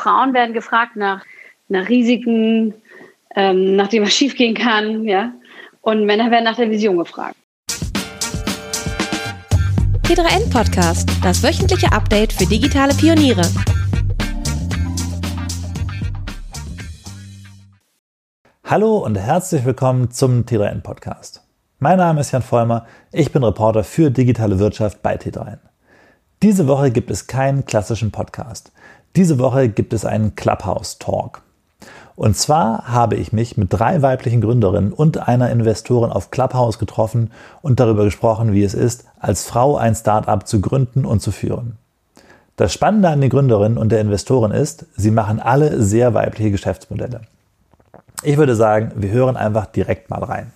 Frauen werden gefragt nach, nach Risiken, ähm, nach dem was schiefgehen kann, ja. Und Männer werden nach der Vision gefragt. T3N Podcast, das wöchentliche Update für digitale Pioniere. Hallo und herzlich willkommen zum T3N Podcast. Mein Name ist Jan Vollmer, ich bin Reporter für digitale Wirtschaft bei T3N. Diese Woche gibt es keinen klassischen Podcast. Diese Woche gibt es einen Clubhouse Talk. Und zwar habe ich mich mit drei weiblichen Gründerinnen und einer Investorin auf Clubhouse getroffen und darüber gesprochen, wie es ist, als Frau ein Startup zu gründen und zu führen. Das Spannende an den Gründerinnen und der Investoren ist, sie machen alle sehr weibliche Geschäftsmodelle. Ich würde sagen, wir hören einfach direkt mal rein.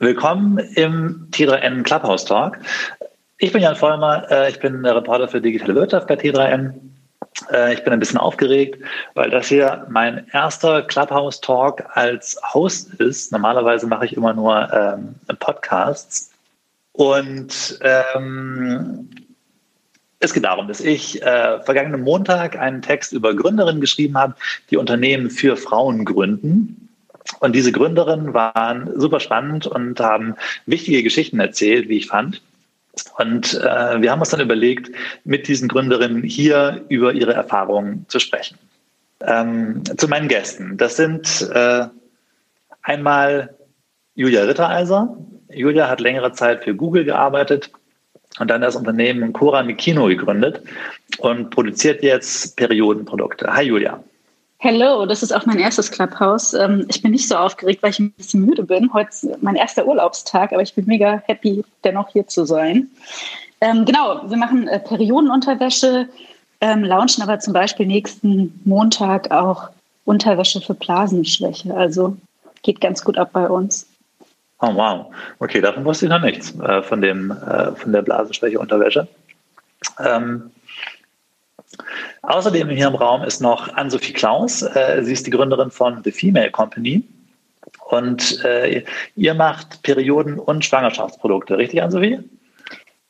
Willkommen im T3N Clubhouse Talk. Ich bin Jan Vollmer, äh, ich bin Reporter für digitale Wirtschaft bei T3N. Äh, ich bin ein bisschen aufgeregt, weil das hier mein erster Clubhouse Talk als Host ist. Normalerweise mache ich immer nur ähm, Podcasts. Und ähm, es geht darum, dass ich äh, vergangenen Montag einen Text über Gründerinnen geschrieben habe, die Unternehmen für Frauen gründen. Und diese Gründerinnen waren super spannend und haben wichtige Geschichten erzählt, wie ich fand. Und äh, wir haben uns dann überlegt, mit diesen Gründerinnen hier über ihre Erfahrungen zu sprechen. Ähm, zu meinen Gästen. Das sind äh, einmal Julia Rittereiser. Julia hat längere Zeit für Google gearbeitet und dann das Unternehmen Cora Mikino gegründet und produziert jetzt Periodenprodukte. Hi Julia. Hello, das ist auch mein erstes Clubhouse. Ähm, ich bin nicht so aufgeregt, weil ich ein bisschen müde bin. Heute ist mein erster Urlaubstag, aber ich bin mega happy, dennoch hier zu sein. Ähm, genau, wir machen äh, Periodenunterwäsche, ähm, launchen aber zum Beispiel nächsten Montag auch Unterwäsche für Blasenschwäche. Also geht ganz gut ab bei uns. Oh wow, okay, davon wusste ich noch nichts äh, von dem äh, von der Blasenschwäche Unterwäsche. Ähm, Außerdem hier im Raum ist noch Ann-Sophie Klaus. Äh, sie ist die Gründerin von The Female Company. Und äh, ihr macht Perioden- und Schwangerschaftsprodukte, richtig, Ann-Sophie?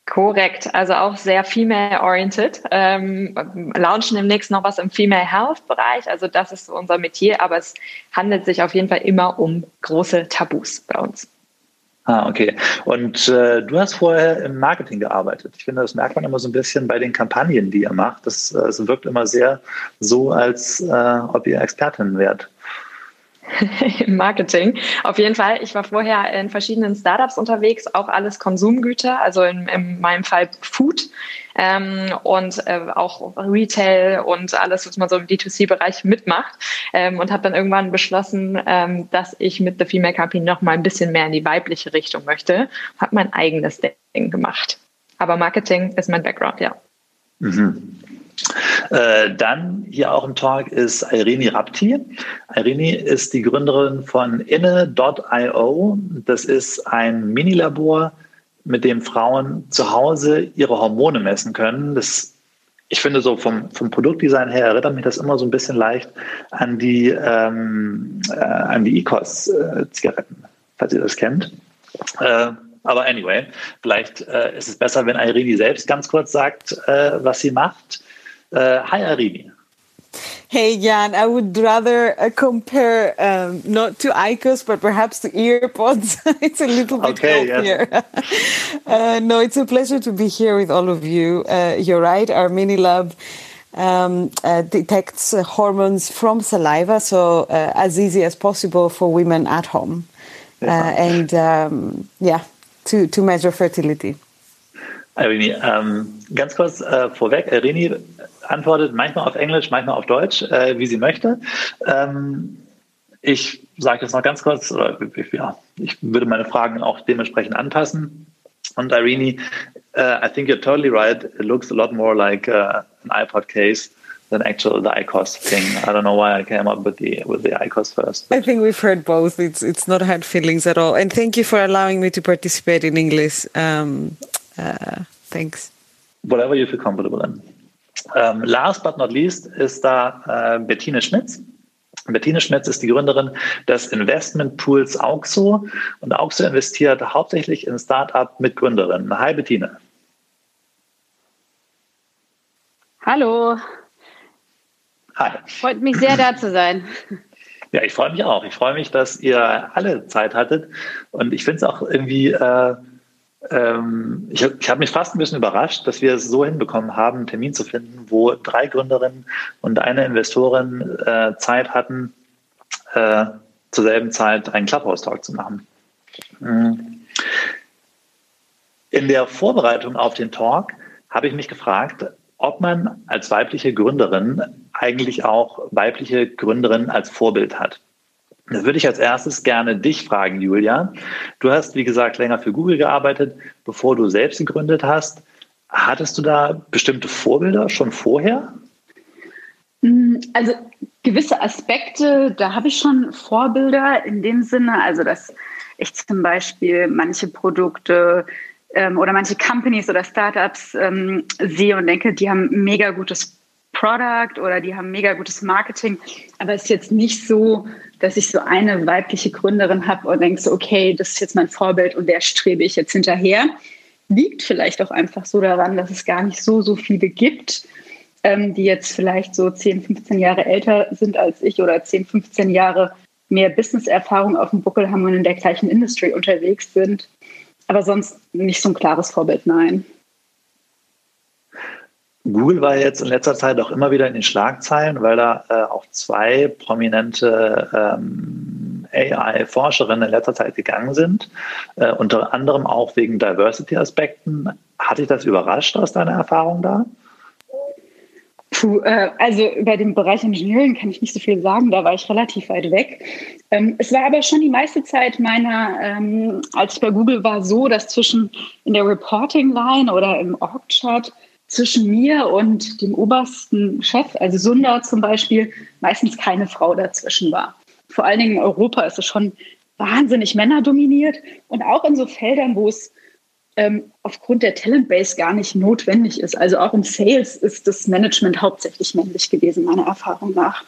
Korrekt, also auch sehr female-oriented. Ähm, launchen demnächst noch was im Female Health-Bereich, also das ist unser Metier, aber es handelt sich auf jeden Fall immer um große Tabus bei uns. Ah, okay. Und äh, du hast vorher im Marketing gearbeitet. Ich finde, das merkt man immer so ein bisschen bei den Kampagnen, die ihr macht. Das, das äh, wirkt immer sehr so, als äh, ob ihr Expertin wärt. Im Marketing. Auf jeden Fall. Ich war vorher in verschiedenen Startups unterwegs, auch alles Konsumgüter, also in, in meinem Fall Food ähm, und äh, auch Retail und alles, was man so im D2C-Bereich mitmacht. Ähm, und habe dann irgendwann beschlossen, ähm, dass ich mit The Female Company noch mal ein bisschen mehr in die weibliche Richtung möchte. Habe mein eigenes Ding gemacht. Aber Marketing ist mein Background, ja. Mhm. Äh, dann hier auch im Talk ist Irene Rapti. Irene ist die Gründerin von inne.io. Das ist ein Minilabor, mit dem Frauen zu Hause ihre Hormone messen können. Das, ich finde so vom, vom Produktdesign her erinnert mich das immer so ein bisschen leicht an die, ähm, äh, an die ICOS-Zigaretten, falls ihr das kennt. Äh, aber anyway, vielleicht äh, ist es besser, wenn Irene selbst ganz kurz sagt, äh, was sie macht. Äh, hi Irene. Hey Jan, I would rather uh, compare um, not to ICOS, but perhaps to earpods. it's a little bit okay, healthier. Yes. uh, no, it's a pleasure to be here with all of you. Uh, you're right, our mini lab um, uh, detects hormones from saliva, so uh, as easy as possible for women at home. Uh, and um, yeah, to, to measure fertility. Irene, ähm, ganz kurz vorweg, Irene antwortet manchmal auf Englisch, manchmal auf Deutsch, äh, wie sie möchte. Ähm, ich sage jetzt noch ganz kurz, oder ja, ich würde meine Fragen auch dementsprechend anpassen. Und Irene, uh, I think you're totally right. It looks a lot more like uh, an iPod case than actual the ICOS thing. I don't know why I came up with the with the ICOS first. But. I think we've heard both. It's it's not hard feelings at all. And thank you for allowing me to participate in English. Um, uh, thanks. Whatever you feel comfortable in. Um, last but not least ist da äh, Bettine Schmitz. Bettine Schmitz ist die Gründerin des Investmentpools Auxo und Auxo investiert hauptsächlich in Start-up mit Gründerinnen. Hi Bettine. Hallo. Hi. Freut mich sehr, da zu sein. Ja, ich freue mich auch. Ich freue mich, dass ihr alle Zeit hattet. Und ich finde es auch irgendwie, äh, ähm, ich, ich habe mich fast ein bisschen überrascht, dass wir es so hinbekommen haben, einen Termin zu finden, wo drei Gründerinnen und eine Investorin äh, Zeit hatten, äh, zur selben Zeit einen Clubhouse-Talk zu machen. Mhm. In der Vorbereitung auf den Talk habe ich mich gefragt, ob man als weibliche Gründerin eigentlich auch weibliche Gründerinnen als Vorbild hat. Da würde ich als erstes gerne dich fragen, Julia. Du hast, wie gesagt, länger für Google gearbeitet, bevor du selbst gegründet hast. Hattest du da bestimmte Vorbilder schon vorher? Mm, also gewisse Aspekte, da habe ich schon Vorbilder in dem Sinne, also dass ich zum Beispiel manche Produkte ähm, oder manche Companies oder Startups ähm, sehe und denke, die haben mega gutes Product oder die haben mega gutes Marketing, aber es ist jetzt nicht so, dass ich so eine weibliche Gründerin habe und denke so, okay, das ist jetzt mein Vorbild und der strebe ich jetzt hinterher. Liegt vielleicht auch einfach so daran, dass es gar nicht so, so viele gibt, ähm, die jetzt vielleicht so 10, 15 Jahre älter sind als ich oder 10, 15 Jahre mehr Business-Erfahrung auf dem Buckel haben und in der gleichen Industry unterwegs sind. Aber sonst nicht so ein klares Vorbild, nein. Google war jetzt in letzter Zeit auch immer wieder in den Schlagzeilen, weil da äh, auch zwei prominente ähm, AI-Forscherinnen in letzter Zeit gegangen sind, äh, unter anderem auch wegen Diversity-Aspekten. Hat dich das überrascht aus deiner Erfahrung da? Puh, äh, also über den Bereich Engineering kann ich nicht so viel sagen, da war ich relativ weit weg. Ähm, es war aber schon die meiste Zeit meiner, ähm, als ich bei Google war, so, dass zwischen in der Reporting-Line oder im Org-Chart zwischen mir und dem obersten Chef, also Sundar zum Beispiel, meistens keine Frau dazwischen war. Vor allen Dingen in Europa ist es schon wahnsinnig männerdominiert und auch in so Feldern, wo es ähm, aufgrund der Talentbase gar nicht notwendig ist. Also auch im Sales ist das Management hauptsächlich männlich gewesen, meiner Erfahrung nach.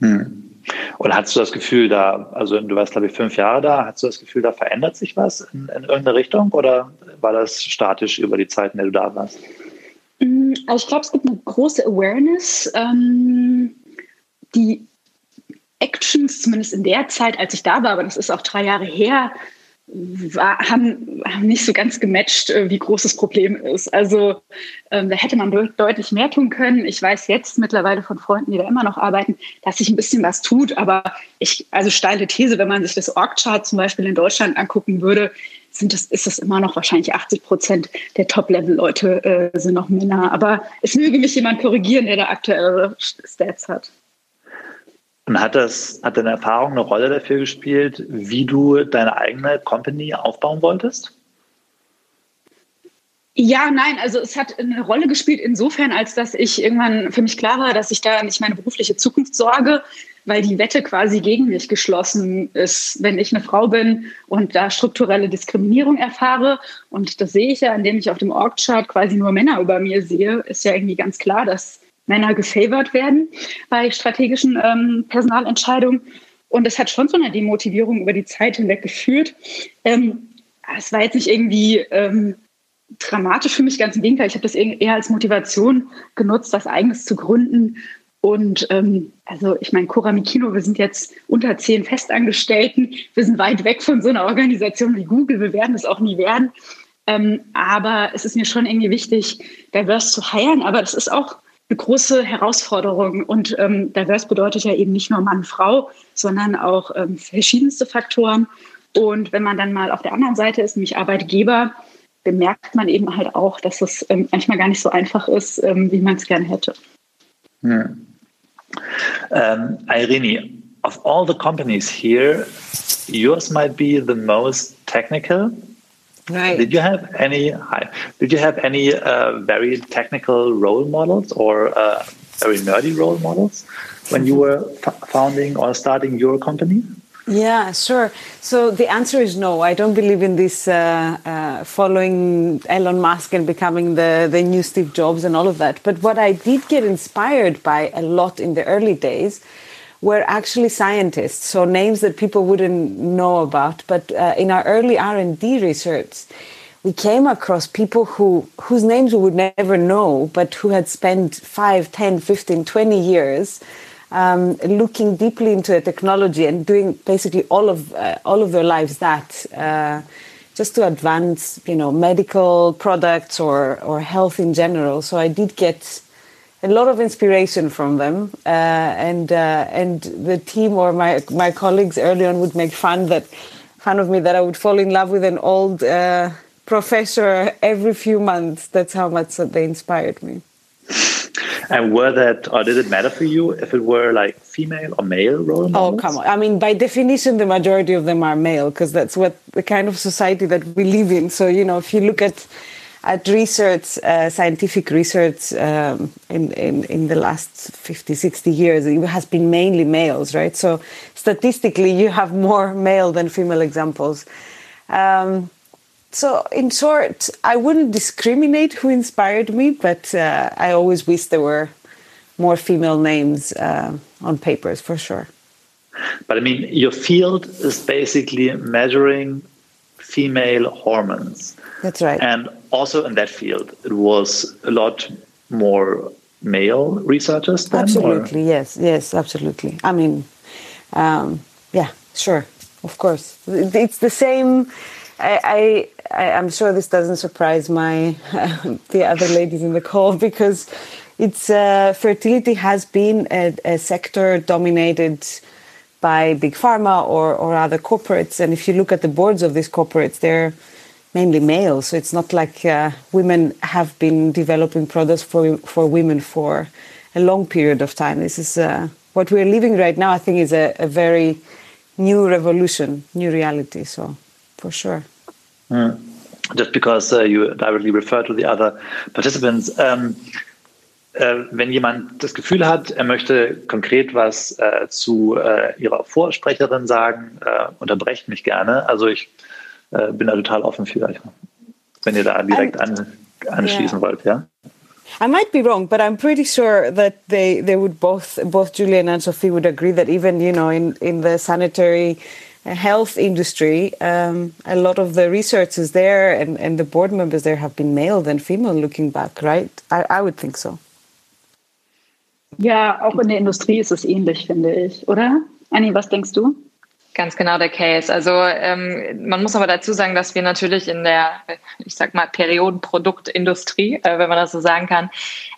Hm. Und hast du das Gefühl, da, also du warst, glaube ich, fünf Jahre da, hast du das Gefühl, da verändert sich was in, in irgendeine Richtung oder war das statisch über die Zeit, in der du da warst? Mm, also ich glaube, es gibt eine große Awareness. Ähm, die Actions, zumindest in der Zeit, als ich da war, aber das ist auch drei Jahre her, war, haben, haben nicht so ganz gematcht, äh, wie groß das Problem ist. Also ähm, da hätte man de deutlich mehr tun können. Ich weiß jetzt mittlerweile von Freunden, die da immer noch arbeiten, dass sich ein bisschen was tut. Aber ich, also steile These, wenn man sich das Org-Chart zum Beispiel in Deutschland angucken würde, sind das, ist das immer noch wahrscheinlich 80 Prozent der Top-Level-Leute äh, sind noch Männer. Aber es möge mich jemand korrigieren, der da aktuelle Stats hat. Und hat das, hat deine Erfahrung eine Rolle dafür gespielt, wie du deine eigene Company aufbauen wolltest? Ja, nein, also es hat eine Rolle gespielt insofern, als dass ich irgendwann für mich klar war, dass ich da nicht meine berufliche Zukunft sorge, weil die Wette quasi gegen mich geschlossen ist, wenn ich eine Frau bin und da strukturelle Diskriminierung erfahre. Und das sehe ich ja, indem ich auf dem Org-Chart quasi nur Männer über mir sehe, ist ja irgendwie ganz klar, dass Männer gefavored werden bei strategischen ähm, Personalentscheidungen. Und das hat schon zu einer Demotivierung über die Zeit hinweg geführt. Ähm, es war jetzt nicht irgendwie ähm, dramatisch für mich, ganz im Gegenteil. Ich habe das eher als Motivation genutzt, was Eigenes zu gründen und ähm, also ich meine, Cora Mikino, wir sind jetzt unter zehn Festangestellten. Wir sind weit weg von so einer Organisation wie Google. Wir werden es auch nie werden. Ähm, aber es ist mir schon irgendwie wichtig, diverse zu heiren. Aber das ist auch eine große Herausforderung. Und ähm, diverse bedeutet ja eben nicht nur Mann, Frau, sondern auch ähm, verschiedenste Faktoren. Und wenn man dann mal auf der anderen Seite ist, nämlich Arbeitgeber, bemerkt man eben halt auch, dass es ähm, manchmal gar nicht so einfach ist, ähm, wie man es gerne hätte. Hm. Um, Irene, of all the companies here, yours might be the most technical. Right. Did you have any? Did you have any uh, very technical role models or uh, very nerdy role models when you were founding or starting your company? Yeah, sure. So the answer is no. I don't believe in this uh, uh, following Elon Musk and becoming the, the new Steve Jobs and all of that. But what I did get inspired by a lot in the early days were actually scientists, so names that people wouldn't know about. But uh, in our early R&D research, we came across people who whose names we would never know, but who had spent 5, 10, 15, 20 years um, looking deeply into the technology and doing basically all of uh, all of their lives that uh, just to advance, you know, medical products or or health in general. So I did get a lot of inspiration from them, uh, and uh, and the team or my my colleagues early on would make fun that fun of me that I would fall in love with an old uh, professor every few months. That's how much they inspired me. And were that, or did it matter for you if it were like female or male role models? Oh, come on. I mean, by definition, the majority of them are male because that's what the kind of society that we live in. So, you know, if you look at at research, uh, scientific research um, in, in, in the last 50, 60 years, it has been mainly males, right? So statistically, you have more male than female examples. Um, so, in short, I wouldn't discriminate who inspired me, but uh, I always wish there were more female names uh, on papers for sure. But I mean, your field is basically measuring female hormones. That's right. And also in that field, it was a lot more male researchers. Then, absolutely, or? yes, yes, absolutely. I mean, um, yeah, sure, of course. It's the same. I, I, am sure this doesn't surprise my the other ladies in the call because it's uh, fertility has been a, a, sector dominated by big pharma or, or other corporates, and if you look at the boards of these corporates, they're mainly male. So it's not like uh, women have been developing products for for women for a long period of time. This is uh, what we're living right now. I think is a, a, very new revolution, new reality. So for sure. Mm. Just because uh, you directly refer to the other participants. Um, äh, wenn jemand das Gefühl hat, er möchte konkret was äh, zu äh, Ihrer Vorsprecherin sagen, äh, unterbrecht mich gerne. Also ich äh, bin da total offen für, wenn ihr da direkt an, anschließen yeah. wollt, ja. I might be wrong, but I'm pretty sure that they, they would both both Julian and Sophie would agree that even you know in, in the sanitary health industry, um, a lot of the researchers there and, and the board members there have been male than female. Looking back, right? I, I would think so. Ja, auch in der Industrie ist es ähnlich, finde ich, oder? Annie, was denkst du? Ganz genau der Case. Also ähm, man muss aber dazu sagen, dass wir natürlich in der, ich sag mal, Periodenproduktindustrie, äh, wenn man das so sagen kann,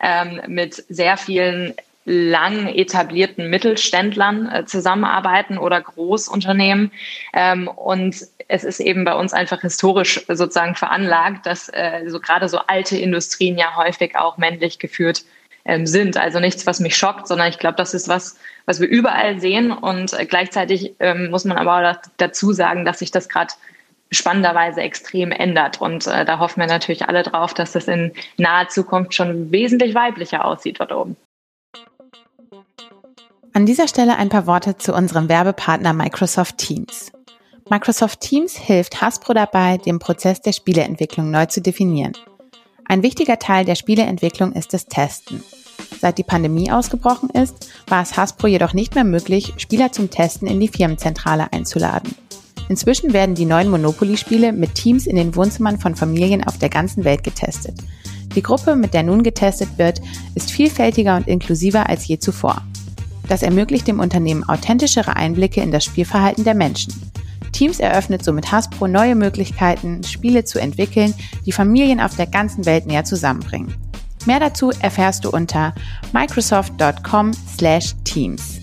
ähm, mit sehr vielen lang etablierten Mittelständlern äh, zusammenarbeiten oder Großunternehmen. Ähm, und es ist eben bei uns einfach historisch sozusagen veranlagt, dass äh, so gerade so alte Industrien ja häufig auch männlich geführt ähm, sind. Also nichts, was mich schockt, sondern ich glaube, das ist was, was wir überall sehen. Und äh, gleichzeitig ähm, muss man aber auch dazu sagen, dass sich das gerade spannenderweise extrem ändert. Und äh, da hoffen wir natürlich alle drauf, dass das in naher Zukunft schon wesentlich weiblicher aussieht dort oben. An dieser Stelle ein paar Worte zu unserem Werbepartner Microsoft Teams. Microsoft Teams hilft Hasbro dabei, den Prozess der Spieleentwicklung neu zu definieren. Ein wichtiger Teil der Spieleentwicklung ist das Testen. Seit die Pandemie ausgebrochen ist, war es Hasbro jedoch nicht mehr möglich, Spieler zum Testen in die Firmenzentrale einzuladen. Inzwischen werden die neuen Monopoly-Spiele mit Teams in den Wohnzimmern von Familien auf der ganzen Welt getestet. Die Gruppe, mit der nun getestet wird, ist vielfältiger und inklusiver als je zuvor. Das ermöglicht dem Unternehmen authentischere Einblicke in das Spielverhalten der Menschen. Teams eröffnet somit Hasbro neue Möglichkeiten, Spiele zu entwickeln, die Familien auf der ganzen Welt näher zusammenbringen. Mehr dazu erfährst du unter microsoft.com/teams.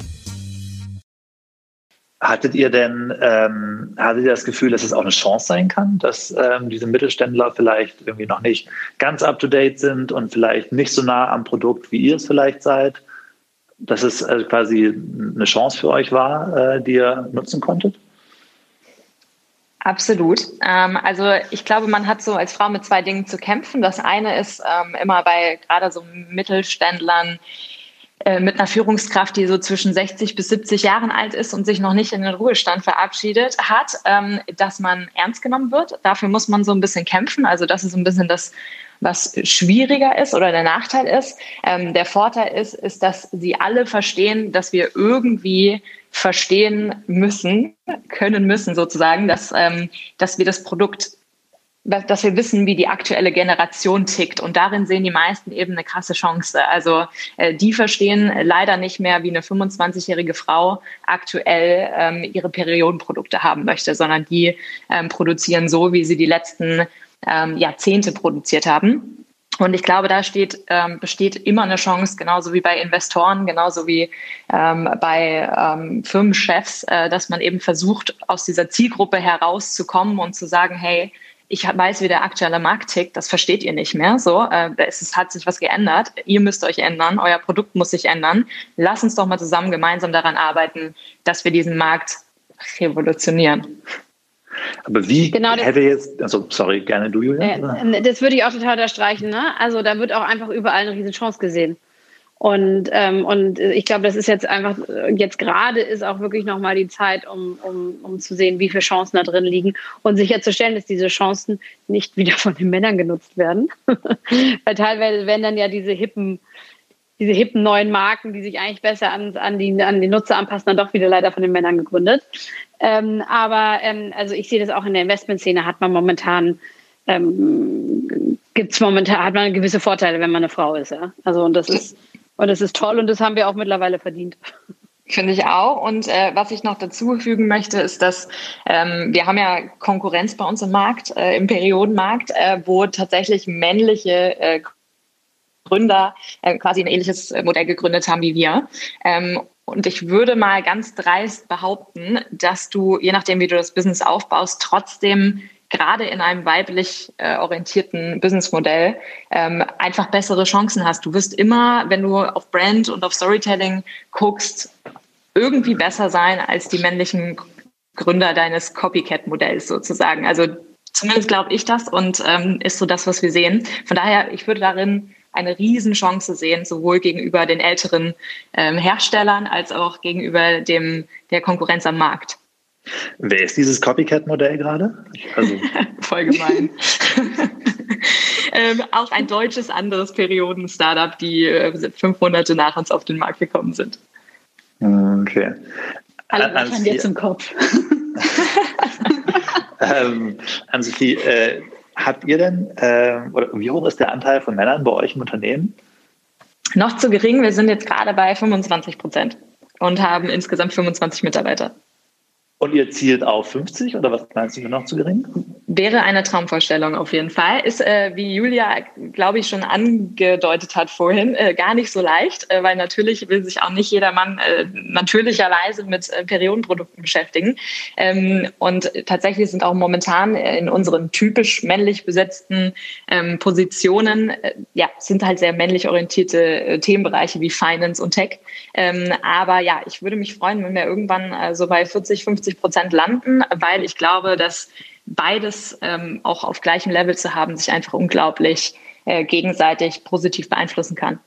Hattet ihr denn, ähm, hattet ihr das Gefühl, dass es auch eine Chance sein kann, dass ähm, diese Mittelständler vielleicht irgendwie noch nicht ganz up to date sind und vielleicht nicht so nah am Produkt, wie ihr es vielleicht seid? Dass es also quasi eine Chance für euch war, äh, die ihr nutzen konntet? Absolut. Ähm, also ich glaube, man hat so als Frau mit zwei Dingen zu kämpfen. Das eine ist ähm, immer bei gerade so Mittelständlern äh, mit einer Führungskraft, die so zwischen 60 bis 70 Jahren alt ist und sich noch nicht in den Ruhestand verabschiedet hat, ähm, dass man ernst genommen wird. Dafür muss man so ein bisschen kämpfen. Also das ist so ein bisschen das was schwieriger ist oder der Nachteil ist. Ähm, der Vorteil ist, ist, dass sie alle verstehen, dass wir irgendwie verstehen müssen, können müssen sozusagen, dass, ähm, dass wir das Produkt dass wir wissen, wie die aktuelle Generation tickt. Und darin sehen die meisten eben eine krasse Chance. Also äh, die verstehen leider nicht mehr, wie eine 25-jährige Frau aktuell ähm, ihre Periodenprodukte haben möchte, sondern die ähm, produzieren so, wie sie die letzten ähm, Jahrzehnte produziert haben. Und ich glaube, da steht, ähm, besteht immer eine Chance, genauso wie bei Investoren, genauso wie ähm, bei ähm, Firmenchefs, äh, dass man eben versucht, aus dieser Zielgruppe herauszukommen und zu sagen, hey, ich weiß, wie der aktuelle Markt tickt, das versteht ihr nicht mehr. So, äh, es hat sich was geändert. Ihr müsst euch ändern, euer Produkt muss sich ändern. Lass uns doch mal zusammen gemeinsam daran arbeiten, dass wir diesen Markt revolutionieren. Aber wie genau, hätte jetzt, also sorry, gerne du, Julia? Äh, das würde ich auch total unterstreichen. Ne? Also da wird auch einfach überall eine riesen Chance gesehen. Und, ähm, und ich glaube, das ist jetzt einfach, jetzt gerade ist auch wirklich nochmal die Zeit, um, um, um zu sehen, wie viele Chancen da drin liegen und sicherzustellen, dass diese Chancen nicht wieder von den Männern genutzt werden. Weil teilweise werden dann ja diese hippen, diese hippen neuen Marken, die sich eigentlich besser an, an, die, an die Nutzer anpassen, dann doch wieder leider von den Männern gegründet. Ähm, aber ähm, also ich sehe das auch in der Investmentszene, hat man momentan ähm, gibt's momentan, hat man gewisse Vorteile, wenn man eine Frau ist, ja. Also und das ist und das ist toll und das haben wir auch mittlerweile verdient. Finde ich auch. Und äh, was ich noch dazu fügen möchte, ist, dass ähm, wir haben ja Konkurrenz bei uns im Markt, äh, im Periodenmarkt, äh, wo tatsächlich männliche äh, Gründer äh, quasi ein ähnliches Modell gegründet haben wie wir. Ähm, und ich würde mal ganz dreist behaupten, dass du, je nachdem, wie du das Business aufbaust, trotzdem gerade in einem weiblich äh, orientierten Businessmodell ähm, einfach bessere Chancen hast. Du wirst immer, wenn du auf Brand und auf Storytelling guckst, irgendwie besser sein als die männlichen Gründer deines Copycat-Modells sozusagen. Also zumindest glaube ich das und ähm, ist so das, was wir sehen. Von daher, ich würde darin eine Riesenchance sehen, sowohl gegenüber den älteren ähm, Herstellern als auch gegenüber dem, der Konkurrenz am Markt. Wer ist dieses Copycat-Modell gerade? Also. Voll gemein. ähm, auch ein deutsches anderes Perioden-Startup, die äh, fünf Monate nach uns auf den Markt gekommen sind. Okay. Alle an jetzt im Kopf. ähm, Ann-Sophie, äh, habt ihr denn, äh, oder wie hoch ist der Anteil von Männern bei euch im Unternehmen? Noch zu gering. Wir sind jetzt gerade bei 25 Prozent und haben insgesamt 25 Mitarbeiter. Und ihr zielt auf 50 oder was meinst du noch zu gering? Wäre eine Traumvorstellung auf jeden Fall. Ist, äh, wie Julia, glaube ich, schon angedeutet hat vorhin, äh, gar nicht so leicht, äh, weil natürlich will sich auch nicht jedermann äh, natürlicherweise mit äh, Periodenprodukten beschäftigen. Ähm, und tatsächlich sind auch momentan in unseren typisch männlich besetzten ähm, Positionen, äh, ja, sind halt sehr männlich orientierte Themenbereiche wie Finance und Tech. Ähm, aber ja, ich würde mich freuen, wenn wir irgendwann äh, so bei 40, 50 Prozent landen, weil ich glaube, dass beides ähm, auch auf gleichem Level zu haben, sich einfach unglaublich äh, gegenseitig positiv beeinflussen kann.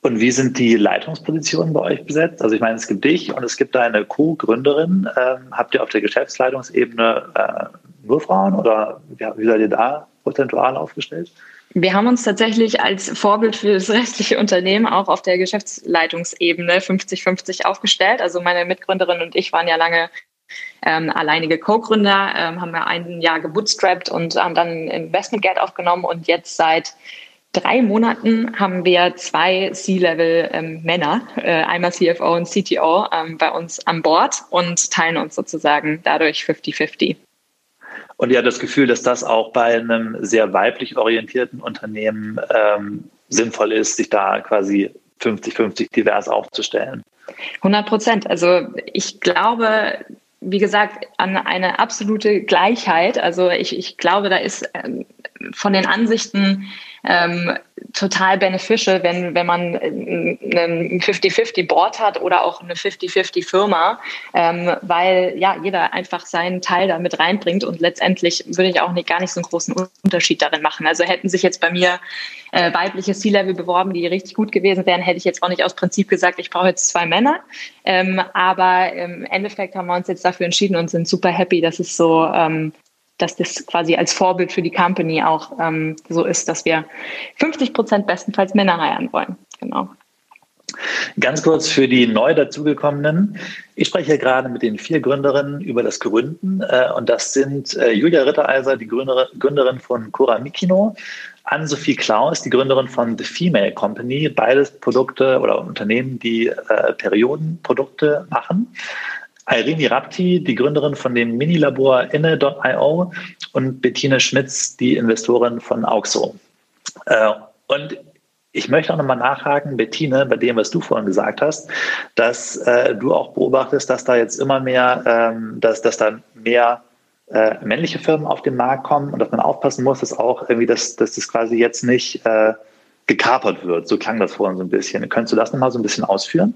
Und wie sind die Leitungspositionen bei euch besetzt? Also ich meine, es gibt dich und es gibt deine Co-Gründerin. Ähm, habt ihr auf der Geschäftsleitungsebene äh, nur Frauen oder ja, wie seid ihr da prozentual aufgestellt? Wir haben uns tatsächlich als Vorbild für das restliche Unternehmen auch auf der Geschäftsleitungsebene 50-50 aufgestellt. Also meine Mitgründerin und ich waren ja lange ähm, alleinige Co-Gründer, ähm, haben wir ein Jahr gebootstrapped und haben dann Investmentgeld aufgenommen und jetzt seit drei Monaten haben wir zwei C-Level-Männer, ähm, äh, einmal CFO und CTO, ähm, bei uns an Bord und teilen uns sozusagen dadurch 50-50. Und ihr habt das Gefühl, dass das auch bei einem sehr weiblich orientierten Unternehmen ähm, sinnvoll ist, sich da quasi 50-50 divers aufzustellen. 100 Prozent. Also ich glaube, wie gesagt, an eine absolute Gleichheit. Also ich, ich glaube, da ist ähm, von den Ansichten ähm, total beneficial, wenn, wenn man einen 50-50 Board hat oder auch eine 50-50 Firma, ähm, weil ja jeder einfach seinen Teil damit reinbringt und letztendlich würde ich auch nicht, gar nicht so einen großen Unterschied darin machen. Also hätten sich jetzt bei mir äh, weibliche C-Level beworben, die richtig gut gewesen wären, hätte ich jetzt auch nicht aus Prinzip gesagt, ich brauche jetzt zwei Männer. Ähm, aber im Endeffekt haben wir uns jetzt dafür entschieden und sind super happy, dass es so ähm, dass das quasi als Vorbild für die Company auch ähm, so ist, dass wir 50 Prozent bestenfalls Männer heiraten wollen. Genau. Ganz kurz für die neu dazugekommenen. Ich spreche gerade mit den vier Gründerinnen über das Gründen. Äh, und das sind äh, Julia Rittereiser, die Gründerin von Cora Mikino, Ann-Sophie Klaus, die Gründerin von The Female Company, beides Produkte oder Unternehmen, die äh, Periodenprodukte machen. Irene Rapti, die Gründerin von dem Minilabor inne.io und Bettine Schmitz, die Investorin von Auxo. Äh, und ich möchte auch nochmal nachhaken, Bettine, bei dem, was du vorhin gesagt hast, dass äh, du auch beobachtest, dass da jetzt immer mehr, ähm, dass, dass da mehr äh, männliche Firmen auf den Markt kommen und dass man aufpassen muss, dass auch irgendwie, dass, dass das quasi jetzt nicht äh, gekapert wird. So klang das vorhin so ein bisschen. Könntest du das nochmal so ein bisschen ausführen?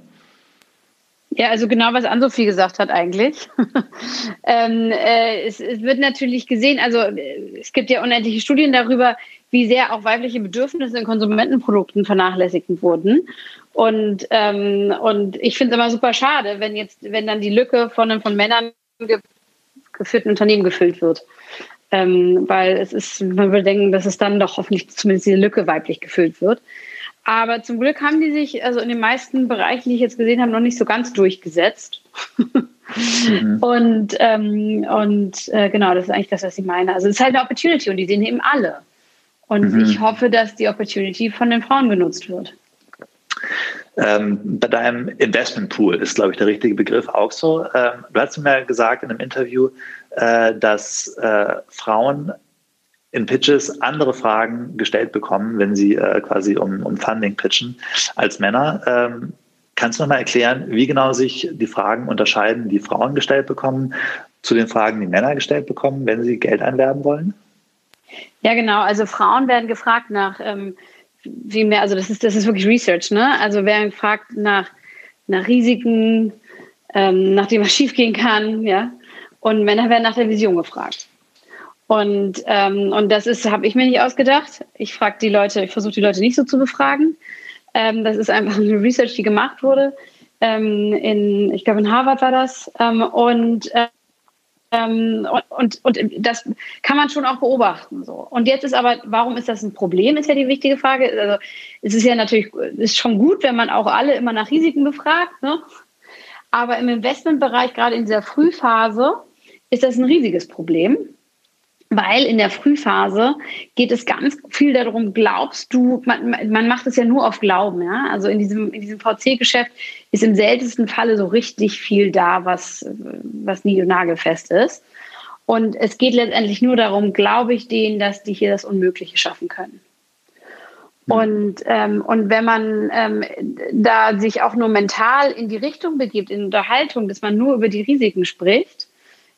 Ja, also genau, was Ann-Sophie gesagt hat eigentlich. ähm, äh, es, es, wird natürlich gesehen, also äh, es gibt ja unendliche Studien darüber, wie sehr auch weibliche Bedürfnisse in Konsumentenprodukten vernachlässigt wurden. Und, ähm, und ich finde es immer super schade, wenn jetzt, wenn dann die Lücke von einem von Männern ge geführten Unternehmen gefüllt wird. Ähm, weil es ist, man will denken, dass es dann doch hoffentlich zumindest diese Lücke weiblich gefüllt wird. Aber zum Glück haben die sich, also in den meisten Bereichen, die ich jetzt gesehen habe, noch nicht so ganz durchgesetzt. mhm. Und, ähm, und äh, genau, das ist eigentlich das, was ich meine. Also es ist halt eine Opportunity und die sehen eben alle. Und mhm. ich hoffe, dass die Opportunity von den Frauen genutzt wird. Ähm, bei deinem Investment Pool ist, glaube ich, der richtige Begriff auch so. Ähm, du hast mir gesagt in einem Interview, äh, dass äh, Frauen in Pitches andere Fragen gestellt bekommen, wenn sie äh, quasi um, um Funding pitchen, als Männer. Ähm, kannst du noch mal erklären, wie genau sich die Fragen unterscheiden, die Frauen gestellt bekommen, zu den Fragen, die Männer gestellt bekommen, wenn sie Geld einwerben wollen? Ja, genau. Also Frauen werden gefragt nach ähm, wie mehr, also das ist, das ist wirklich Research, ne? Also werden gefragt nach, nach Risiken, ähm, nach dem was schiefgehen kann, ja. Und Männer werden nach der Vision gefragt. Und, ähm, und das ist, habe ich mir nicht ausgedacht. Ich frage die Leute, ich versuche die Leute nicht so zu befragen. Ähm, das ist einfach eine Research, die gemacht wurde. Ähm, in, ich glaube, in Harvard war das. Ähm, und, ähm, und, und, und das kann man schon auch beobachten. So. Und jetzt ist aber, warum ist das ein Problem, ist ja die wichtige Frage. Also, es ist ja natürlich ist schon gut, wenn man auch alle immer nach Risiken befragt. Ne? Aber im Investmentbereich, gerade in dieser Frühphase, ist das ein riesiges Problem weil in der Frühphase geht es ganz viel darum, glaubst du, man, man macht es ja nur auf Glauben, ja. Also in diesem, in diesem VC-Geschäft ist im seltensten Falle so richtig viel da, was, was nie und nagelfest ist. Und es geht letztendlich nur darum, glaube ich denen, dass die hier das Unmögliche schaffen können. Mhm. Und, ähm, und wenn man ähm, da sich auch nur mental in die Richtung begibt, in Unterhaltung, dass man nur über die Risiken spricht,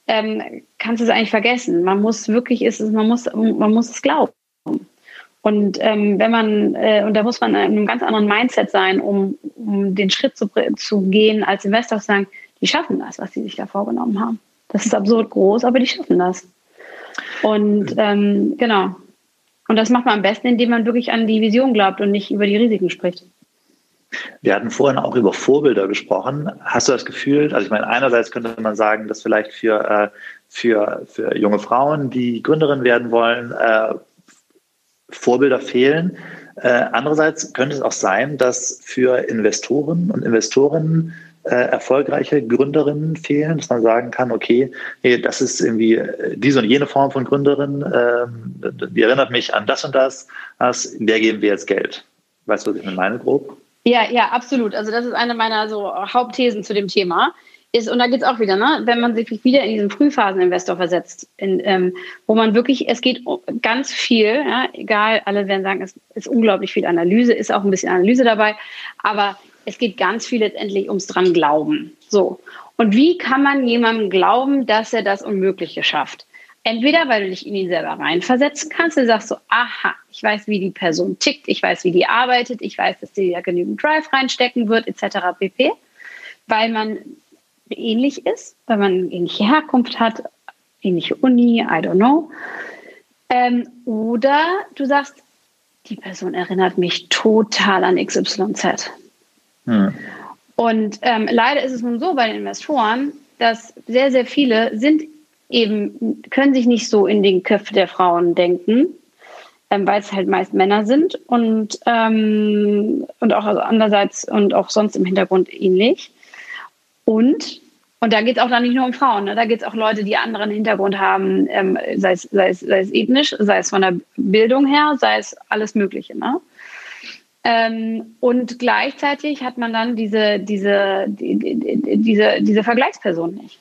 ähm, kannst du es eigentlich vergessen. Man muss wirklich, ist es, man muss, man muss es glauben. Und ähm, wenn man, äh, und da muss man in einem ganz anderen Mindset sein, um, um den Schritt zu, zu gehen, als Investor zu sagen, die schaffen das, was sie sich da vorgenommen haben. Das ist absurd groß, aber die schaffen das. Und ähm, genau. Und das macht man am besten, indem man wirklich an die Vision glaubt und nicht über die Risiken spricht. Wir hatten vorhin auch über Vorbilder gesprochen. Hast du das Gefühl, also ich meine, einerseits könnte man sagen, dass vielleicht für, äh, für, für junge Frauen, die Gründerin werden wollen, äh, Vorbilder fehlen. Äh, andererseits könnte es auch sein, dass für Investoren und Investorinnen äh, erfolgreiche Gründerinnen fehlen, dass man sagen kann, okay, hey, das ist irgendwie diese und jene Form von Gründerin, äh, die erinnert mich an das und das, das, der geben wir jetzt Geld. Weißt du, was ich meine, grob? Ja, ja, absolut. Also das ist eine meiner so Hauptthesen zu dem Thema. Ist, und da geht es auch wieder, ne? wenn man sich wieder in diesen Frühphaseninvestor versetzt, in, ähm, wo man wirklich, es geht ganz viel, ja, egal, alle werden sagen, es ist unglaublich viel Analyse, ist auch ein bisschen Analyse dabei, aber es geht ganz viel letztendlich ums dran glauben. So. Und wie kann man jemandem glauben, dass er das Unmögliche schafft? Entweder, weil du dich in ihn selber reinversetzen kannst, du sagst so, aha, ich weiß, wie die Person tickt, ich weiß, wie die arbeitet, ich weiß, dass die da genügend Drive reinstecken wird, etc. pp. Weil man ähnlich ist, weil man ähnliche Herkunft hat, ähnliche Uni, I don't know. Ähm, oder du sagst, die Person erinnert mich total an XYZ. Hm. Und ähm, leider ist es nun so bei den Investoren, dass sehr, sehr viele sind eben, können sich nicht so in den Köpfen der Frauen denken. ähm, weil es halt meist Männer sind und, ähm, und auch also andererseits und auch sonst im Hintergrund ähnlich. Und, und da geht es auch dann nicht nur um Frauen, ne? da geht es auch Leute, die anderen Hintergrund haben, ähm, sei, es, sei, es, sei es ethnisch, sei es von der Bildung her, sei es alles Mögliche. Ne? Ähm, und gleichzeitig hat man dann diese, diese, die, die, diese, diese Vergleichsperson nicht.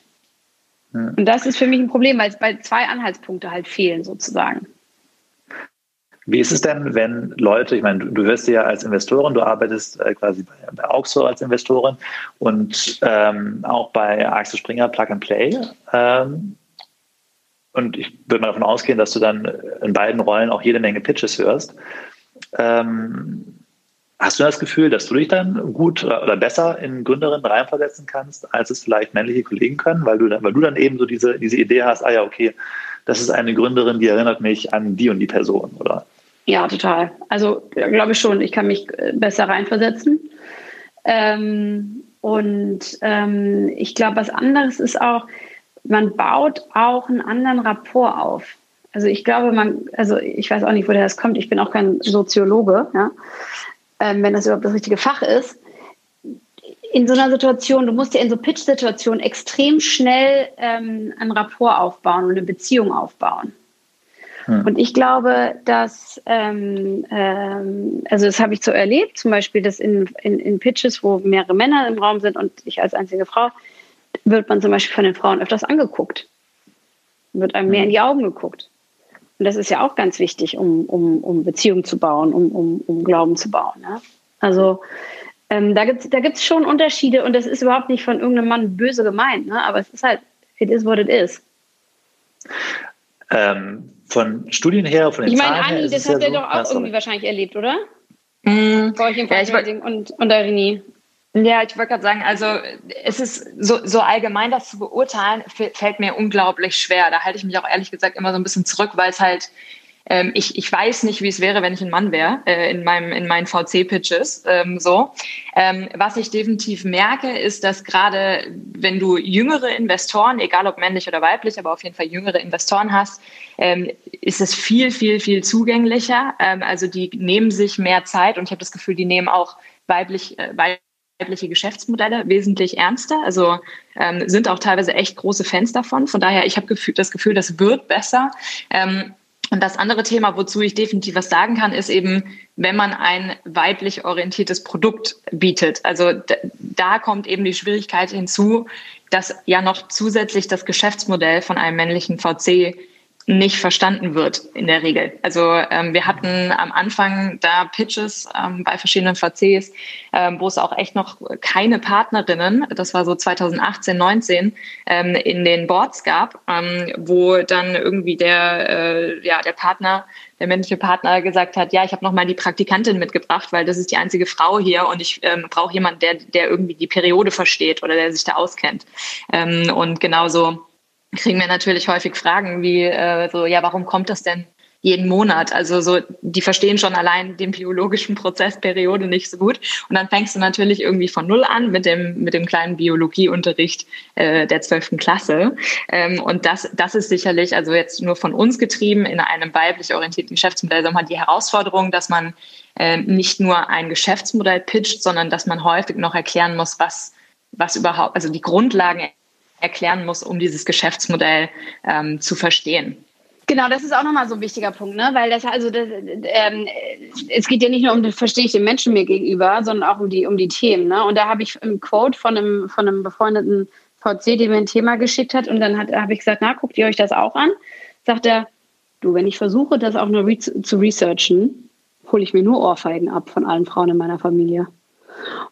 Ja. Und das ist für mich ein Problem, weil es bei zwei Anhaltspunkte halt fehlen sozusagen. Wie ist es denn, wenn Leute, ich meine, du, du hörst ja als Investorin, du arbeitest äh, quasi bei, bei Auxo als Investorin und ähm, auch bei Axel Springer Plug and Play. Ähm, und ich würde mal davon ausgehen, dass du dann in beiden Rollen auch jede Menge Pitches hörst. Ähm, Hast du das Gefühl, dass du dich dann gut oder besser in Gründerinnen reinversetzen kannst, als es vielleicht männliche Kollegen können, weil du dann, weil du dann eben so diese, diese Idee hast, ah ja, okay, das ist eine Gründerin, die erinnert mich an die und die Person, oder? Ja, total. Also glaube ich schon, ich kann mich äh, besser reinversetzen. Ähm, und ähm, ich glaube, was anderes ist auch, man baut auch einen anderen Rapport auf. Also ich glaube, man, also ich weiß auch nicht, woher das kommt, ich bin auch kein Soziologe, ja ähm, wenn das überhaupt das richtige Fach ist, in so einer Situation, du musst ja in so Pitch-Situationen extrem schnell ähm, einen Rapport aufbauen und eine Beziehung aufbauen. Hm. Und ich glaube, dass, ähm, ähm, also das habe ich so erlebt, zum Beispiel, dass in, in, in Pitches, wo mehrere Männer im Raum sind und ich als einzige Frau, wird man zum Beispiel von den Frauen öfters angeguckt. Wird einem mehr hm. in die Augen geguckt. Und das ist ja auch ganz wichtig, um, um, um Beziehungen zu bauen, um, um, um Glauben zu bauen. Ne? Also ähm, da gibt es da gibt's schon Unterschiede und das ist überhaupt nicht von irgendeinem Mann böse gemeint, ne? aber es ist halt, it is what it is. Ähm, von Studien her, von den Ich meine, Anni, das habt ihr ja doch auch irgendwie wahrscheinlich erlebt, oder? Mhm. Bei euch im ja, und, und Irini. Ja, ich wollte gerade sagen, also es ist so, so allgemein das zu beurteilen, fällt mir unglaublich schwer. Da halte ich mich auch ehrlich gesagt immer so ein bisschen zurück, weil es halt, ähm, ich, ich weiß nicht, wie es wäre, wenn ich ein Mann wäre äh, in, meinem, in meinen VC-Pitches. Ähm, so. Ähm, was ich definitiv merke, ist, dass gerade wenn du jüngere Investoren, egal ob männlich oder weiblich, aber auf jeden Fall jüngere Investoren hast, ähm, ist es viel, viel, viel zugänglicher. Ähm, also die nehmen sich mehr Zeit und ich habe das Gefühl, die nehmen auch weiblich, äh, weiblich weibliche Geschäftsmodelle wesentlich ernster. Also ähm, sind auch teilweise echt große Fans davon. Von daher, ich habe das Gefühl, das wird besser. Ähm, und das andere Thema, wozu ich definitiv was sagen kann, ist eben, wenn man ein weiblich orientiertes Produkt bietet. Also da kommt eben die Schwierigkeit hinzu, dass ja noch zusätzlich das Geschäftsmodell von einem männlichen VC nicht verstanden wird in der Regel. Also ähm, wir hatten am Anfang da Pitches ähm, bei verschiedenen VCs, ähm, wo es auch echt noch keine Partnerinnen, das war so 2018, 19, ähm, in den Boards gab, ähm, wo dann irgendwie der, äh, ja, der Partner, der männliche Partner gesagt hat, ja, ich habe noch mal die Praktikantin mitgebracht, weil das ist die einzige Frau hier und ich ähm, brauche jemanden, der, der irgendwie die Periode versteht oder der sich da auskennt. Ähm, und genauso kriegen wir natürlich häufig Fragen wie äh, so, ja, warum kommt das denn jeden Monat? Also so, die verstehen schon allein den biologischen Prozessperiode nicht so gut. Und dann fängst du natürlich irgendwie von null an mit dem, mit dem kleinen Biologieunterricht äh, der zwölften Klasse. Ähm, und das, das ist sicherlich, also jetzt nur von uns getrieben, in einem weiblich orientierten Geschäftsmodell, sondern die Herausforderung, dass man äh, nicht nur ein Geschäftsmodell pitcht, sondern dass man häufig noch erklären muss, was, was überhaupt, also die Grundlagen erklären muss, um dieses Geschäftsmodell ähm, zu verstehen. Genau, das ist auch nochmal so ein wichtiger Punkt, ne? Weil das also das, ähm, es geht ja nicht nur um das verstehe ich den Menschen mir gegenüber, sondern auch um die um die Themen. Ne? Und da habe ich ein Quote von einem von einem befreundeten VC, der mir ein Thema geschickt hat, und dann habe ich gesagt, na, guckt ihr euch das auch an? Sagt er, du, wenn ich versuche, das auch nur re zu researchen, hole ich mir nur Ohrfeigen ab von allen Frauen in meiner Familie.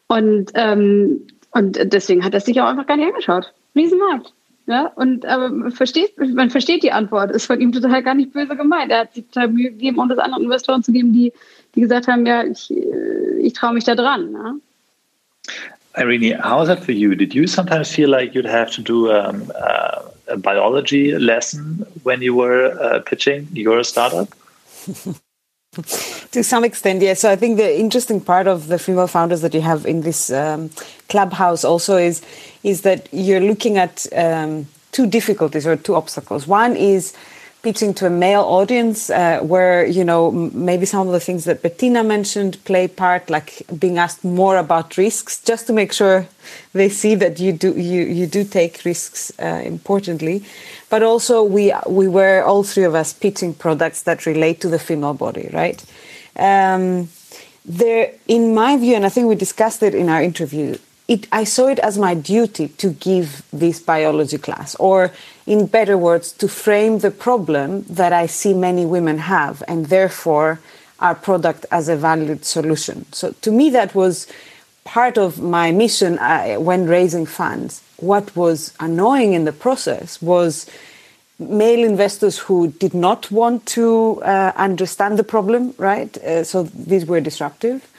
Und ähm, und deswegen hat er sich auch einfach gar nicht angeschaut. Riesenmarkt. Ja, und aber man versteht, man versteht die Antwort, ist von ihm total gar nicht böse gemeint. Er hat sich total Mühe gegeben, um das anderen Investoren zu geben, die, die gesagt haben, ja, ich, äh, ich traue mich da dran. Ne? Irene, how is that for you? Did you sometimes feel like you'd have to do um, uh, a biology lesson when you were uh, pitching your startup? to some extent, yes. So I think the interesting part of the female founders that you have in this um, clubhouse also is is that you're looking at um, two difficulties or two obstacles. One is pitching to a male audience uh, where you know maybe some of the things that bettina mentioned play part like being asked more about risks just to make sure they see that you do you, you do take risks uh, importantly. But also we we were all three of us pitching products that relate to the female body right? Um, there in my view and i think we discussed it in our interview it, I saw it as my duty to give this biology class, or in better words, to frame the problem that I see many women have, and therefore our product as a valued solution. So to me, that was part of my mission uh, when raising funds. What was annoying in the process was male investors who did not want to uh, understand the problem, right? Uh, so these were disruptive